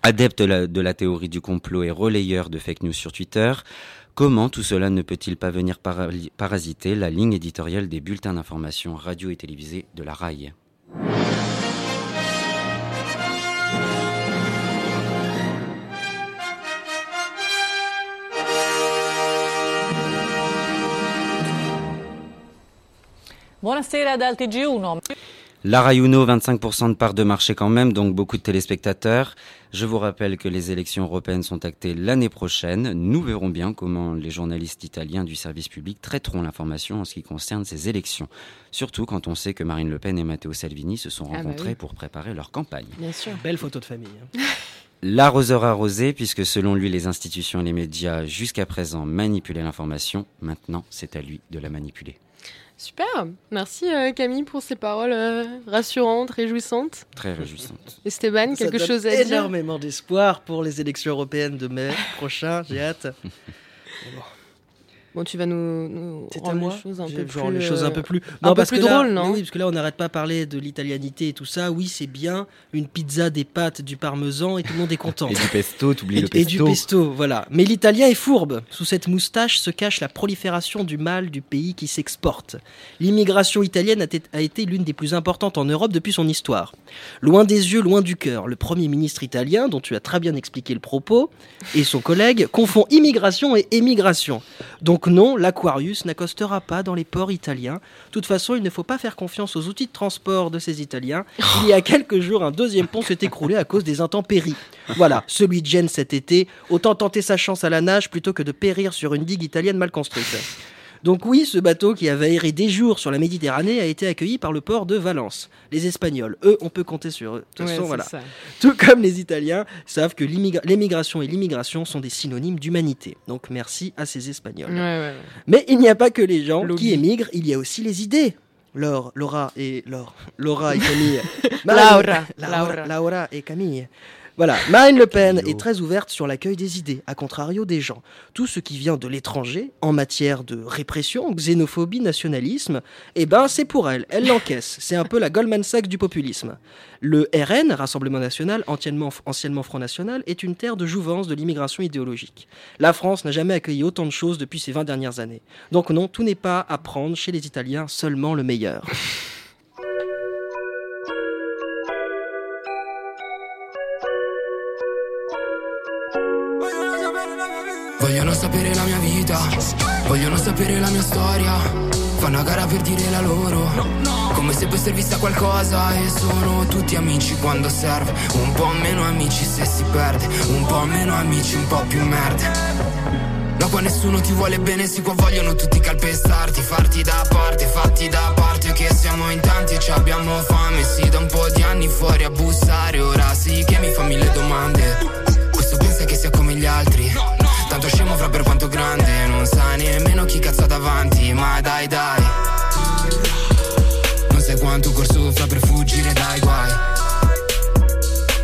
Speaker 3: Adepte de la, théorie du complot et relayeur de fake news sur Twitter, Comment tout cela ne peut-il pas venir parasiter la ligne éditoriale des bulletins d'information radio et télévisés de la RAI?
Speaker 11: Buonasera dal TG1.
Speaker 3: Lara Uno, 25% de part de marché quand même, donc beaucoup de téléspectateurs. Je vous rappelle que les élections européennes sont actées l'année prochaine. Nous verrons bien comment les journalistes italiens du service public traiteront l'information en ce qui concerne ces élections. Surtout quand on sait que Marine Le Pen et Matteo Salvini se sont ah bah rencontrés pour préparer leur campagne.
Speaker 2: Bien sûr.
Speaker 4: Belle photo de famille. Hein.
Speaker 3: L'arroseur arrosé, puisque selon lui, les institutions et les médias jusqu'à présent manipulaient l'information. Maintenant, c'est à lui de la manipuler.
Speaker 2: Super, merci euh, Camille pour ces paroles euh, rassurantes, réjouissantes.
Speaker 3: Très réjouissantes.
Speaker 2: Esteban, quelque chose à
Speaker 4: dire? Énormément d'espoir pour les élections européennes de mai prochain, j'ai hâte.
Speaker 2: Bon, tu vas nous, nous rendre les choses un peu plus,
Speaker 4: les choses un peu plus,
Speaker 2: non, un peu plus drôles, non
Speaker 4: Oui, parce que là, on n'arrête pas de parler de l'italianité et tout ça. Oui, c'est bien une pizza, des pâtes, du parmesan et tout le monde est content.
Speaker 3: et du pesto, t'oublies le pesto.
Speaker 4: Et du pesto, voilà. Mais l'italien est fourbe. Sous cette moustache se cache la prolifération du mal du pays qui s'exporte. L'immigration italienne a été l'une des plus importantes en Europe depuis son histoire. Loin des yeux, loin du cœur, le premier ministre italien, dont tu as très bien expliqué le propos, et son collègue confond immigration et émigration. Donc donc non, l'Aquarius n'accostera pas dans les ports italiens. De toute façon, il ne faut pas faire confiance aux outils de transport de ces Italiens. Il y a quelques jours, un deuxième pont s'est écroulé à cause des intempéries. Voilà, celui de Gênes cet été, autant tenter sa chance à la nage plutôt que de périr sur une digue italienne mal construite. Donc oui, ce bateau qui avait erré des jours sur la Méditerranée a été accueilli par le port de Valence. Les Espagnols, eux, on peut compter sur eux. De toute façon, voilà. Tout comme les Italiens savent que l'émigration et l'immigration sont des synonymes d'humanité. Donc merci à ces Espagnols. Mais il n'y a pas que les gens qui émigrent, il y a aussi les idées. Laure, Laura et Laure, Laura et Camille.
Speaker 2: Laura,
Speaker 4: Laura, Laura et Camille. Voilà, Marine Le Pen est très ouverte sur l'accueil des idées, à contrario des gens. Tout ce qui vient de l'étranger, en matière de répression, xénophobie, nationalisme, eh ben c'est pour elle, elle l'encaisse. C'est un peu la Goldman Sachs du populisme. Le RN, Rassemblement National, anciennement, anciennement Front National, est une terre de jouvence de l'immigration idéologique. La France n'a jamais accueilli autant de choses depuis ces 20 dernières années. Donc non, tout n'est pas à prendre chez les Italiens, seulement le meilleur.
Speaker 13: Vogliono sapere la mia vita, vogliono sapere la mia storia. Fanno a gara per dire la loro, come se poi servisse a qualcosa. E sono tutti amici quando serve. Un po' meno amici se si perde, un po' meno amici, un po' più merda. No, qua nessuno ti vuole bene, si qua vogliono tutti calpestarti, farti da parte, fatti da parte, che siamo in tanti e ci abbiamo fame, sì, da un po' di anni fuori a bussare, ora sì che mi fa mille domande, questo pensa che sia come gli altri, tanto scemo fra per quanto grande, non sa nemmeno chi cazzo davanti, ma dai dai, non sai quanto corso fra per fuggire dai guai,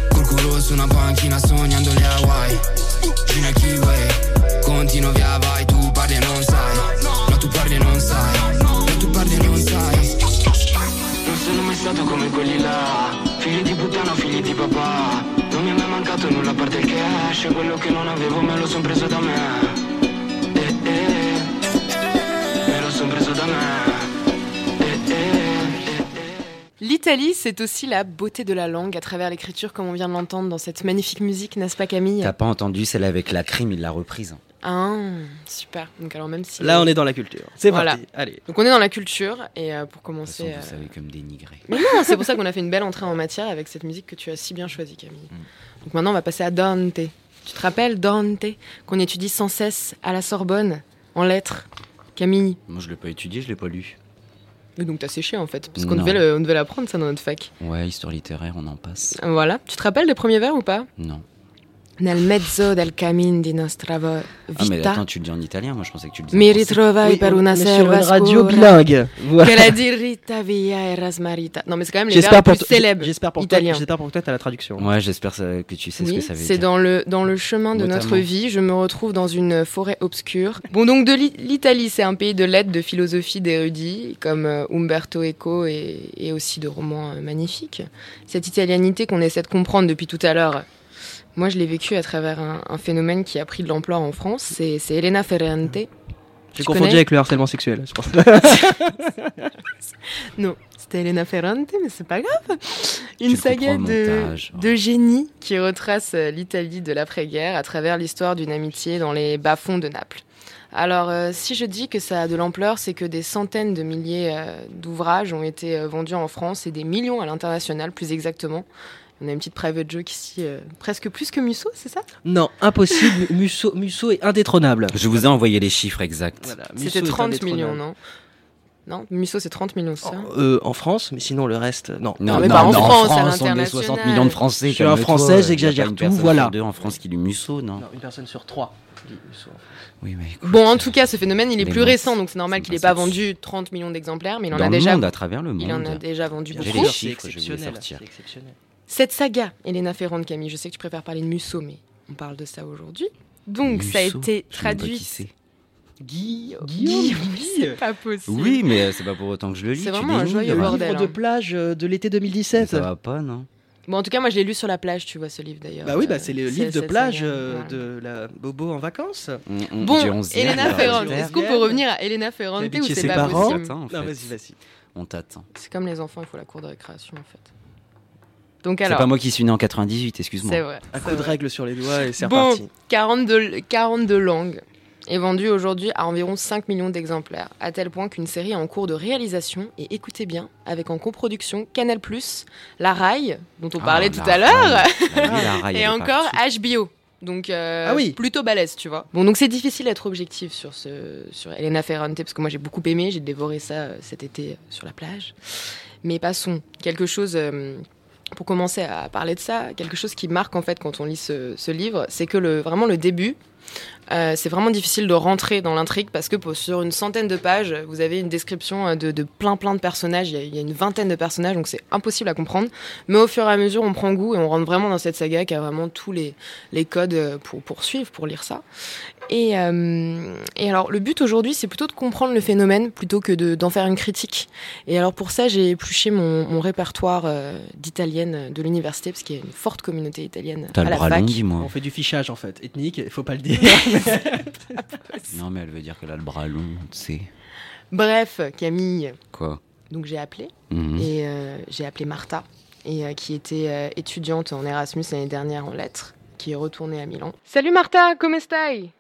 Speaker 13: col culo su una panchina sognando le Hawaii, Gina Kiway. Continuo via vai, tu parli e non sai. No, tu parli e non sai. No, tu parli e non sai. Non sono mai stato come quelli là. Figli di puttana, figli di papà Non mi è mai mancato nulla a parte il cash Quello che non avevo me lo son preso da me Eh, eh. Me lo son preso da me Eh, eh
Speaker 2: L'Italie, c'est aussi la beauté de la langue à travers l'écriture, comme on vient de l'entendre dans cette magnifique musique, n'est-ce pas Camille?
Speaker 3: T'as pas entendu celle avec la crime, il l'a reprise.
Speaker 2: Ah, super. Donc alors même si
Speaker 4: Là, on est dans la culture. C'est
Speaker 2: Voilà.
Speaker 4: parti. Allez.
Speaker 2: Donc on est dans la culture et euh, pour
Speaker 3: De toute
Speaker 2: commencer. euh,
Speaker 3: vous savez comme dénigrer.
Speaker 2: Mais non, c'est pour ça qu'on a fait une belle entrée en matière avec cette musique que tu as si bien choisie, Camille. Donc maintenant, on va passer à Dante. Tu te rappelles Dante qu'on étudie sans cesse à la Sorbonne en lettres, Camille?
Speaker 3: Moi, je l'ai pas étudié, je l'ai pas lu.
Speaker 2: Et donc t'as séché en fait, parce qu'on devait, le- on devait l'apprendre ça dans notre fac.
Speaker 3: Ouais, histoire littéraire, on en passe.
Speaker 2: Voilà. Tu te rappelles des premiers vers ou pas?
Speaker 3: Non.
Speaker 2: Nel mezzo del cammin di nostra vo-
Speaker 3: Ah, mais
Speaker 2: vita
Speaker 3: attends, tu le dis en italien Moi, je pensais que tu le disais.
Speaker 2: mi ritrovai
Speaker 4: Oui,
Speaker 2: per
Speaker 4: on
Speaker 2: una
Speaker 4: est sur une radio bilingue. Voilà.
Speaker 2: che la dirita via era smarrita. Non mais c'est quand même les vers plus célèbres
Speaker 4: j'espère pour toi, j'espère pour toi, t'as la traduction.
Speaker 3: Ouais, j'espère que tu sais ce que ça veut
Speaker 2: c'est
Speaker 3: dire.
Speaker 2: dans le, dans le chemin de
Speaker 3: Notamment.
Speaker 2: notre vie. Je me retrouve dans une forêt obscure. Bon, donc de l'I- l'Italie, c'est un pays de lettres, de philosophie, d'érudits, comme euh, Umberto Eco et, et aussi de romans euh, magnifiques. Cette italianité qu'on essaie de comprendre depuis tout à l'heure, moi je l'ai vécu à travers un, un phénomène qui a pris de l'ampleur en France. C'est c'est Elena Ferrante.
Speaker 4: J'ai confondu avec le harcèlement sexuel. pour ça.
Speaker 2: Non, c'était Elena Ferrante, mais c'est pas grave. Une saga de, de génie qui retrace euh, l'Italie de l'après-guerre à travers l'histoire d'une amitié dans les bas-fonds de Naples. Alors, euh, si je dis que ça a de l'ampleur, c'est que des centaines de milliers euh, d'ouvrages ont été euh, vendus en France et des millions à l'international, plus exactement. On a une petite private joke ici, euh, presque plus que Musso, c'est ça?
Speaker 4: Non, impossible. Musso, Musso est indétrônable.
Speaker 3: Je vous ai envoyé les chiffres exacts.
Speaker 4: Voilà, Musso
Speaker 2: C'était
Speaker 4: est
Speaker 2: 30
Speaker 4: indétrônable.
Speaker 2: millions, non? Non, Musso, c'est 30 millions, c'est ça?
Speaker 4: Euh, en France, mais sinon le reste, non.
Speaker 2: Non, mais pas en France, à
Speaker 3: on est
Speaker 2: l'international.
Speaker 3: 60 millions de Français.
Speaker 4: Je suis un Français, j'exagère
Speaker 3: une
Speaker 4: tout,
Speaker 3: personne
Speaker 4: voilà.
Speaker 3: sur deux en France qui lit Musso, non,
Speaker 4: Non, une personne sur trois. dit Musso.
Speaker 3: Oui, mais écoute,
Speaker 2: Bon, en tout cas, ce phénomène, il est plus récent, donc c'est normal qu'il n'ait
Speaker 3: pas
Speaker 2: vendu 30 millions d'exemplaires, mais il en
Speaker 3: dans
Speaker 2: a
Speaker 3: le
Speaker 2: déjà
Speaker 3: monde, à travers le monde.
Speaker 2: Il en a déjà vendu
Speaker 3: J'ai
Speaker 2: beaucoup.
Speaker 3: les
Speaker 4: Bien sûr,
Speaker 3: chiffres,
Speaker 4: c'est
Speaker 3: je vais les
Speaker 4: exceptionnel,
Speaker 3: sortir.
Speaker 4: c'est exceptionnel.
Speaker 2: Cette saga, Elena Ferrante, Camille, je sais que tu préfères parler de Musso, mais on parle de ça aujourd'hui. Donc, ça a été
Speaker 3: je sais même pas qui
Speaker 2: traduit.
Speaker 3: c'est.
Speaker 4: Guy,
Speaker 2: Guillaume,
Speaker 4: Guy.
Speaker 2: c'est pas possible.
Speaker 3: Oui, mais euh, c'est pas pour autant que je le lis.
Speaker 2: C'est vraiment un joyeux bordel,
Speaker 4: livre de
Speaker 2: hein.
Speaker 4: plage euh, de l'été
Speaker 3: Mais
Speaker 4: 2017.
Speaker 3: Ça va pas, non?
Speaker 2: Bon, en tout cas, moi, je l'ai lu sur la plage, tu vois, ce livre d'ailleurs.
Speaker 4: Bah oui, bah
Speaker 2: Euh,
Speaker 4: c'est le livre de plage euh, de la Bobo en vacances.
Speaker 3: On- on-
Speaker 2: Bon,
Speaker 3: j'ai 11 hier,
Speaker 2: Elena Ferrante, est-ce qu'on peut revenir à Elena Ferrante ou c'est pas
Speaker 4: parents.
Speaker 2: possible
Speaker 3: en fait.
Speaker 4: Non, vas-y, vas-y.
Speaker 3: On t'attend.
Speaker 2: C'est comme les enfants, il faut la cour de récréation en fait. Donc
Speaker 3: C'est pas moi qui suis né en 98, excuse-moi.
Speaker 2: c'est vrai.
Speaker 4: Un coup de règle sur les doigts et c'est
Speaker 2: Bon,
Speaker 4: reparti.
Speaker 2: 42, 42 langues est vendue aujourd'hui à environ 5 millions d'exemplaires, à tel point qu'une série est en cours de réalisation, et écoutez bien, avec en coproduction Canal+, La Rail, dont on
Speaker 3: Ah,
Speaker 2: parlait
Speaker 3: la
Speaker 2: tout à l'heure, et encore
Speaker 3: partie.
Speaker 2: HBO. Donc euh,
Speaker 4: Ah oui.
Speaker 2: plutôt balèze, tu vois. Bon, donc c'est difficile d'être objectif sur ce sur Elena Ferrante parce que moi j'ai beaucoup aimé, j'ai dévoré ça euh, cet été euh, sur la plage. Mais passons, quelque chose euh, pour commencer à parler de ça, quelque chose qui marque en fait quand on lit ce, livre, c'est que vraiment le début Euh, c'est vraiment difficile de rentrer dans l'intrigue parce que pour, sur une centaine de pages, vous avez une description euh, de, de plein plein de personnages. Il y, a, il y, a, une vingtaine de personnages, donc c'est impossible à comprendre. Mais au fur et à mesure, on prend goût et on rentre vraiment dans cette saga qui a vraiment tous les, les codes pour, pour suivre, pour lire ça. Et, euh, et alors, le but aujourd'hui, c'est plutôt de comprendre le phénomène plutôt que d'en faire une critique. Et alors, pour ça, j'ai épluché mon, mon répertoire euh, d'italienne de l'université, parce qu'il y a une forte communauté italienne à la fac.
Speaker 3: Long,
Speaker 4: On fait du fichage, en fait, ethnique, il faut pas le dire.
Speaker 3: non, mais elle veut dire qu'elle a le bras long, tu sais.
Speaker 2: Bref, Camille.
Speaker 3: Quoi?
Speaker 2: Donc, j'ai appelé. -hmm. Et euh, j'ai appelé Martha, et, euh, qui était étudiante en Erasmus l'année dernière en lettres, qui est retournée à Milan. Salut Martha, come stai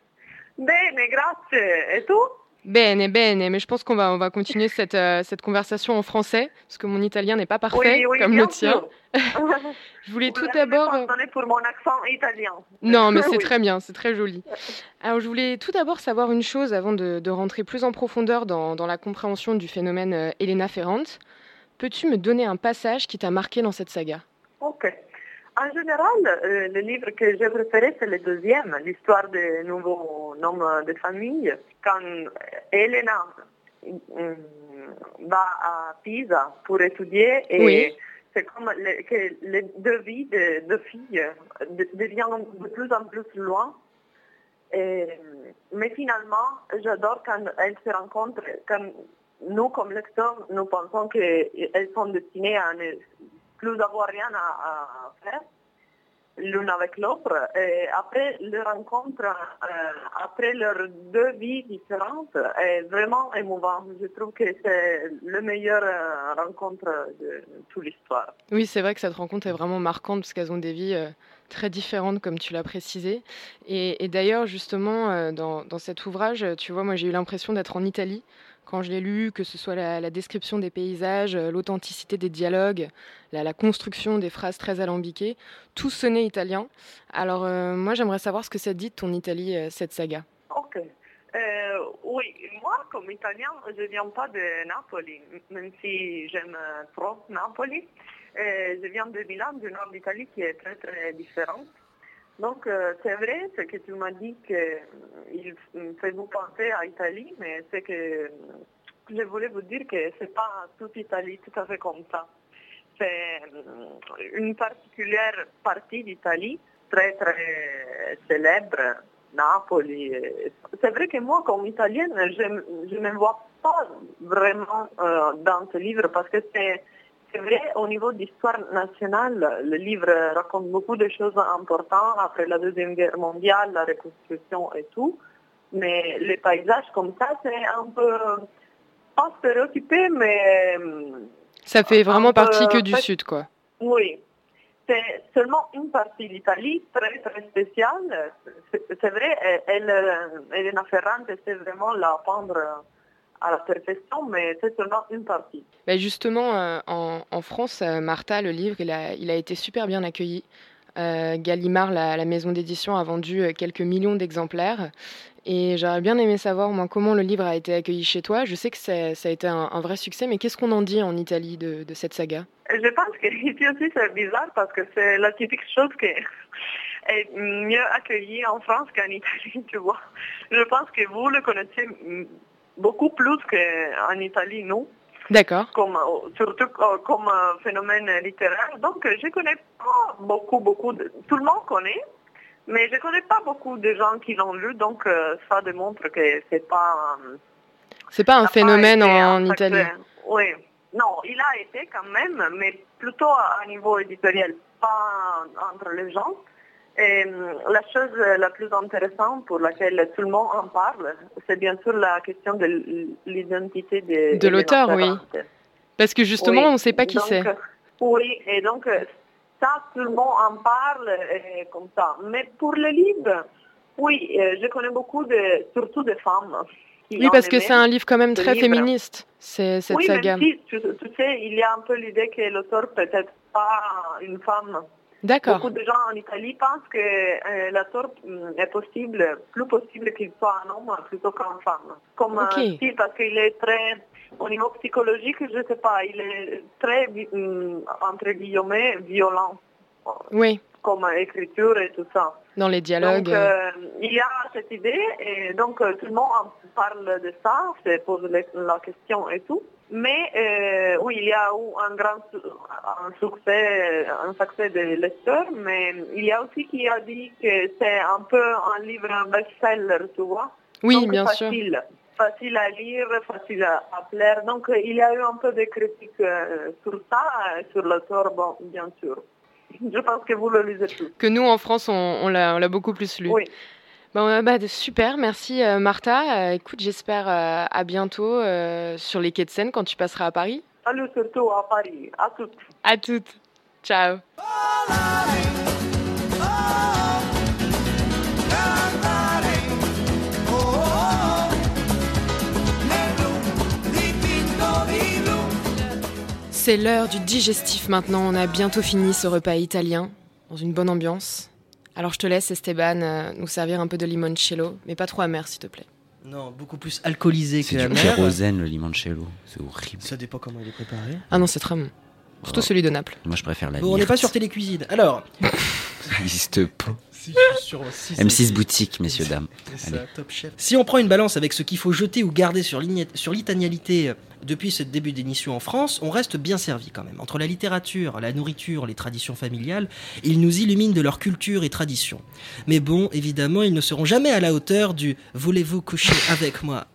Speaker 14: Bene, grazie. Et tu?
Speaker 2: Bene, bene, mais je pense qu'on va, on va continuer cette, euh, cette conversation en français, parce que mon italien n'est pas parfait,
Speaker 14: oui, oui,
Speaker 2: comme le tien. je voulais
Speaker 14: Vous
Speaker 2: tout d'abord...
Speaker 14: Pardonnez pour mon accent italien.
Speaker 2: Non, mais c'est
Speaker 14: Oui.
Speaker 2: très bien, c'est très joli. Alors, je voulais tout d'abord savoir une chose avant de, de rentrer plus en profondeur dans, dans la compréhension du phénomène euh, Elena Ferrante. Peux-tu me donner un passage qui t'a marqué dans cette saga?
Speaker 14: Ok. En général, euh, le livre que j'ai préféré, c'est le deuxième, l'histoire des nouveaux noms de famille. Quand Elena euh, va à Pisa pour étudier et
Speaker 2: Oui.
Speaker 14: c'est comme le- que les deux vies de deux filles de- deviennent de plus en plus loin. Et- mais finalement, j'adore quand elles se rencontrent, quand nous, comme lecteurs, nous pensons qu'elles sont destinées à ne plus avoir rien à, faire l'une avec l'autre. Et après leur rencontre, euh, après leurs deux vies différentes, est vraiment émouvant. Je trouve que c'est le meilleur euh, rencontre de toute l'histoire.
Speaker 2: Oui, c'est vrai que cette rencontre est vraiment marquante parce qu'elles ont des vies euh, très différentes, comme tu l'as précisé. Et, et d'ailleurs, justement, dans, dans cet ouvrage, tu vois, moi j'ai eu l'impression d'être en Italie quand je l'ai lu, que ce soit la, description des paysages, euh, l'authenticité des dialogues, la, construction des phrases très alambiquées, tout sonnait italien. Alors, euh, moi j'aimerais savoir ce que ça dit de ton Italie, euh, cette saga.
Speaker 14: Ok. Oui, moi, comme italien, je ne viens pas de Napoli, même si j'aime trop Napoli. Je viens de Milan, du nord d'Italie, qui est très, très différent. Donc, euh, c'est vrai ce que tu m'as dit qu'il fait vous penser à Italie, mais c'est que euh, je voulais vous dire que c'est pas toute Italie tout à fait comme ça. C'est euh, une particulière partie d'Italie, très, très célèbre, Napoli. C'est vrai que moi, comme italienne, je je ne me vois pas vraiment euh, dans ce livre parce que c'est c'est vrai, au niveau d'histoire nationale, le livre raconte beaucoup de choses importantes après la Deuxième Guerre mondiale, la reconstruction et tout. Mais les paysages comme ça, c'est un peu, pas stéréotypé, mais euh,
Speaker 2: Ça fait vraiment
Speaker 14: Un peu,
Speaker 2: partie que du
Speaker 14: fait-
Speaker 2: Sud, quoi.
Speaker 14: oui. C'est seulement une partie d'Italie très très spéciale. C'est c'est vrai, elle, euh, Elena Ferrante sait vraiment la peindre à la perfection, mais c'est seulement une partie.
Speaker 2: Bah, justement, euh, en, en France, euh, Martha, le livre, il a, il a été super bien accueilli. Euh, Gallimard, la, la maison d'édition, a vendu quelques millions d'exemplaires. Et j'aurais bien aimé savoir, moi, comment le livre a été accueilli chez toi. Je sais que ça a été un, un vrai succès, mais qu'est-ce qu'on en dit en Italie de, de cette saga?
Speaker 14: Je pense que ici aussi c'est bizarre parce que c'est la typique chose qui est mieux accueillie en France qu'en Italie, tu vois. Je pense que vous le connaissez beaucoup plus qu'en Italie, nous,
Speaker 2: D'accord.
Speaker 14: comme, euh, surtout euh, comme euh, phénomène littéraire. Donc je connais pas beaucoup, beaucoup, de... tout le monde connaît, mais je connais pas beaucoup de gens qui l'ont lu, donc ça démontre que c'est pas...
Speaker 2: C'est pas un phénomène en, Italie.
Speaker 14: Oui. Non, il a été quand même, mais plutôt à un niveau éditorial, pas entre les gens. Et euh, la chose la plus intéressante pour laquelle tout le monde en parle, c'est bien sûr la question de l'identité de,
Speaker 2: De l'auteur, oui. Parce que justement,
Speaker 14: Oui.
Speaker 2: on ne sait pas qui c'est.
Speaker 14: Oui, et donc ça, tout le monde en parle euh, comme ça. Mais pour le livre, oui, euh, je connais beaucoup de, surtout de femmes.
Speaker 2: Oui, parce que c'est un livre quand même très
Speaker 14: livre.
Speaker 2: féministe, c'est cette
Speaker 14: oui,
Speaker 2: saga.
Speaker 14: même si, tu, tu sais, il y a un peu l'idée que l'auteur peut-être pas une femme.
Speaker 2: D'accord.
Speaker 14: Beaucoup de gens en Italie pensent que euh, l'auteur hum, est possible, plus possible qu'il soit un homme plutôt qu'une femme. Comme
Speaker 2: Ok.
Speaker 14: un style, parce qu'il est très, au niveau psychologique, je ne sais pas, il est très, hum, entre guillemets, violent.
Speaker 2: Oui.
Speaker 14: comme écriture et tout ça.
Speaker 2: Dans les dialogues.
Speaker 14: Donc, euh, il y a cette idée et donc euh, tout le monde parle de ça, se pose la question et tout. Mais euh, oui, il y a eu un grand un succès, un succès de lecteurs, mais il y a aussi qui a dit que c'est un peu un livre best-seller, tu vois.
Speaker 2: Oui,
Speaker 14: Donc,
Speaker 2: bien sûr.
Speaker 14: facile, Facile à lire, facile à, à plaire. Donc il y a eu un peu de critiques euh, sur ça, euh, sur l'auteur, bon, bien sûr. Je pense que vous le lisez tous.
Speaker 2: Que nous, en France, on, on l'a beaucoup plus lu.
Speaker 14: Oui.
Speaker 2: Bon, euh, bah, super, merci euh, Martha. Euh, écoute, j'espère euh, à bientôt sur les quais de Seine quand tu passeras à Paris.
Speaker 14: Salut surtout à Paris. À toutes.
Speaker 2: À toutes. Ciao. C'est l'heure du digestif maintenant. On a bientôt fini ce repas italien dans une bonne ambiance. Alors je te laisse, Esteban, euh, nous servir un peu de limoncello, mais pas trop amer, s'il te plaît.
Speaker 4: Non, beaucoup plus alcoolisé que
Speaker 3: C'est
Speaker 4: la
Speaker 3: du kérosène, le limoncello. C'est horrible.
Speaker 4: Ça dépend comment il est préparé.
Speaker 2: Ah non, c'est très bon. Surtout
Speaker 3: Oh.
Speaker 2: celui de Naples.
Speaker 3: Moi, je préfère la
Speaker 4: Bon, on n'est pas sur Télécuisine. Alors.
Speaker 3: Ça n'existe pas.
Speaker 4: Si, je suis sur six,
Speaker 3: M6
Speaker 4: c'est-
Speaker 3: boutique, messieurs, dames.
Speaker 4: C'est
Speaker 3: Allez.
Speaker 4: ça, top chef. Si on prend une balance avec ce qu'il faut jeter ou garder sur l'italianité depuis ce début d'émission en France, on reste bien servi quand même. Entre la littérature, la nourriture, les traditions familiales, ils nous illuminent de leur culture et tradition. Mais bon, évidemment, ils ne seront jamais à la hauteur du voulez-vous coucher avec moi?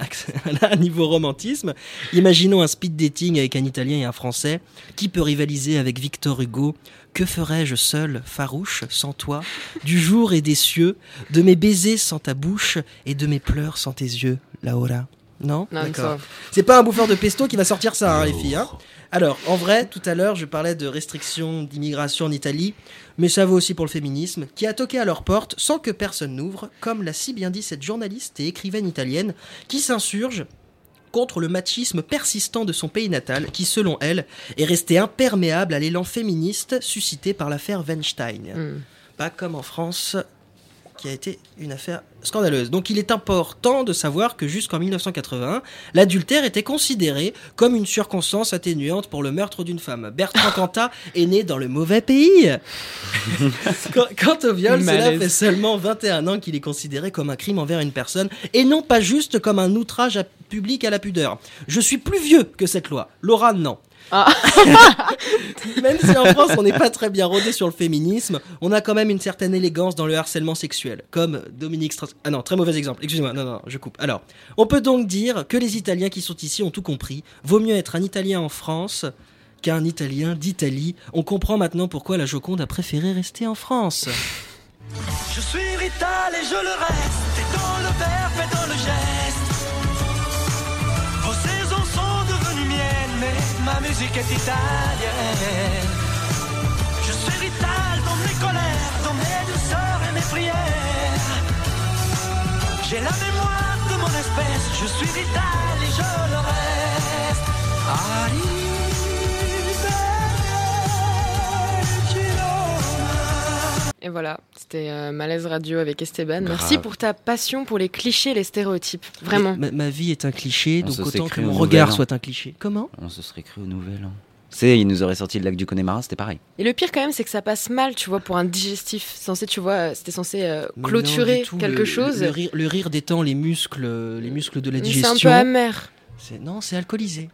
Speaker 4: À niveau romantisme. Imaginons un speed dating avec un Italien et un Français. Qui peut rivaliser avec Victor Hugo? Que ferais-je seul, farouche, sans toi? Du jour et des cieux, de mes baisers sans ta bouche et de mes pleurs sans tes yeux, Laura Non
Speaker 2: Non,
Speaker 4: D'accord. C'est pas un bouffeur de pesto qui va sortir ça, hein, les filles. hein. Alors, en vrai, tout à l'heure, je parlais de restrictions d'immigration en Italie, mais ça vaut aussi pour le féminisme, qui a toqué à leur porte sans que personne n'ouvre, comme l'a si bien dit cette journaliste et écrivaine italienne, qui s'insurge contre le machisme persistant de son pays natal, qui, selon elle, est resté imperméable à l'élan féministe suscité par l'affaire Weinstein.
Speaker 2: Hmm.
Speaker 4: Pas comme en France, qui a été une affaire scandaleuse. Donc il est important de savoir que jusqu'en 1981, l'adultère était considéré comme une circonstance atténuante pour le meurtre d'une femme. Bertrand Cantat est né dans le mauvais pays. Quant- au viol, cela fait seulement 21 ans qu'il est considéré comme un crime envers une personne et non pas juste comme un outrage à- public à la pudeur. Je suis plus vieux que cette loi. Laura, non. même si en France on n'est pas très bien rodé sur le féminisme, on a quand même une certaine élégance dans le harcèlement sexuel, comme Dominique Strauss. Ah non, très mauvais exemple. Excusez-moi, non, non, je coupe. Alors, on peut donc dire que les Italiens qui sont ici ont tout compris. Vaut mieux être un Italien en France qu'un Italien d'Italie. On comprend maintenant pourquoi la Joconde a préféré rester en France.
Speaker 15: Je suis Rital et je le reste, et dans le verbe et dans musique est italienne. Je suis Rital dans mes colères, dans mes douceurs et mes prières. J'ai la mémoire de mon espèce, je suis Rital et je le reste.
Speaker 2: Et voilà, c'était euh, Malaise Radio avec Esteban.
Speaker 4: Grave.
Speaker 2: Merci pour ta passion pour les clichés, les stéréotypes. Vraiment.
Speaker 4: Ma, ma vie est un cliché,
Speaker 3: On
Speaker 4: donc autant que mon regard
Speaker 3: An.
Speaker 4: soit un cliché. Comment?
Speaker 3: On se serait cru au nouvel an. Tu sais, il nous aurait sorti le lac du Connemara, c'était pareil.
Speaker 2: Et le pire quand même, c'est que ça passe mal, tu vois, pour un digestif. Censé, tu vois, euh, c'était censé euh,
Speaker 4: non,
Speaker 2: clôturer
Speaker 4: tout.
Speaker 2: quelque
Speaker 4: Le-
Speaker 2: chose.
Speaker 4: Le, rire, le rire détend les muscles, les muscles de la
Speaker 2: Mais C'est
Speaker 4: digestion.
Speaker 2: un peu amer.
Speaker 4: C'est- Non, c'est alcoolisé.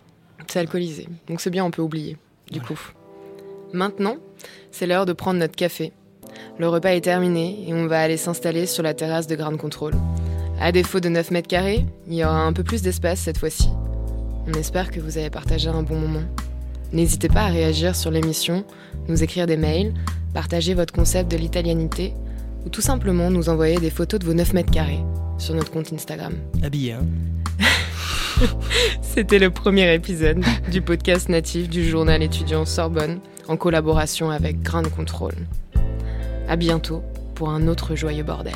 Speaker 2: C'est alcoolisé. Donc c'est bien, on peut oublier. Du coup. Maintenant, c'est l'heure de prendre notre café. Le repas est terminé et on va aller s'installer sur la terrasse de Ground Control. À défaut de 9 mètres carrés, il y aura un peu plus d'espace cette fois-ci. On espère que vous avez partagé un bon moment. N'hésitez pas à réagir sur l'émission, nous écrire des mails, partager votre concept de l'italianité ou tout simplement nous envoyer des photos de vos 9 mètres carrés sur notre compte Instagram.
Speaker 4: Habillé, hein
Speaker 2: C'était le premier épisode du podcast natif du journal étudiant Sorbonne en collaboration avec Ground Control. À bientôt pour un autre joyeux bordel.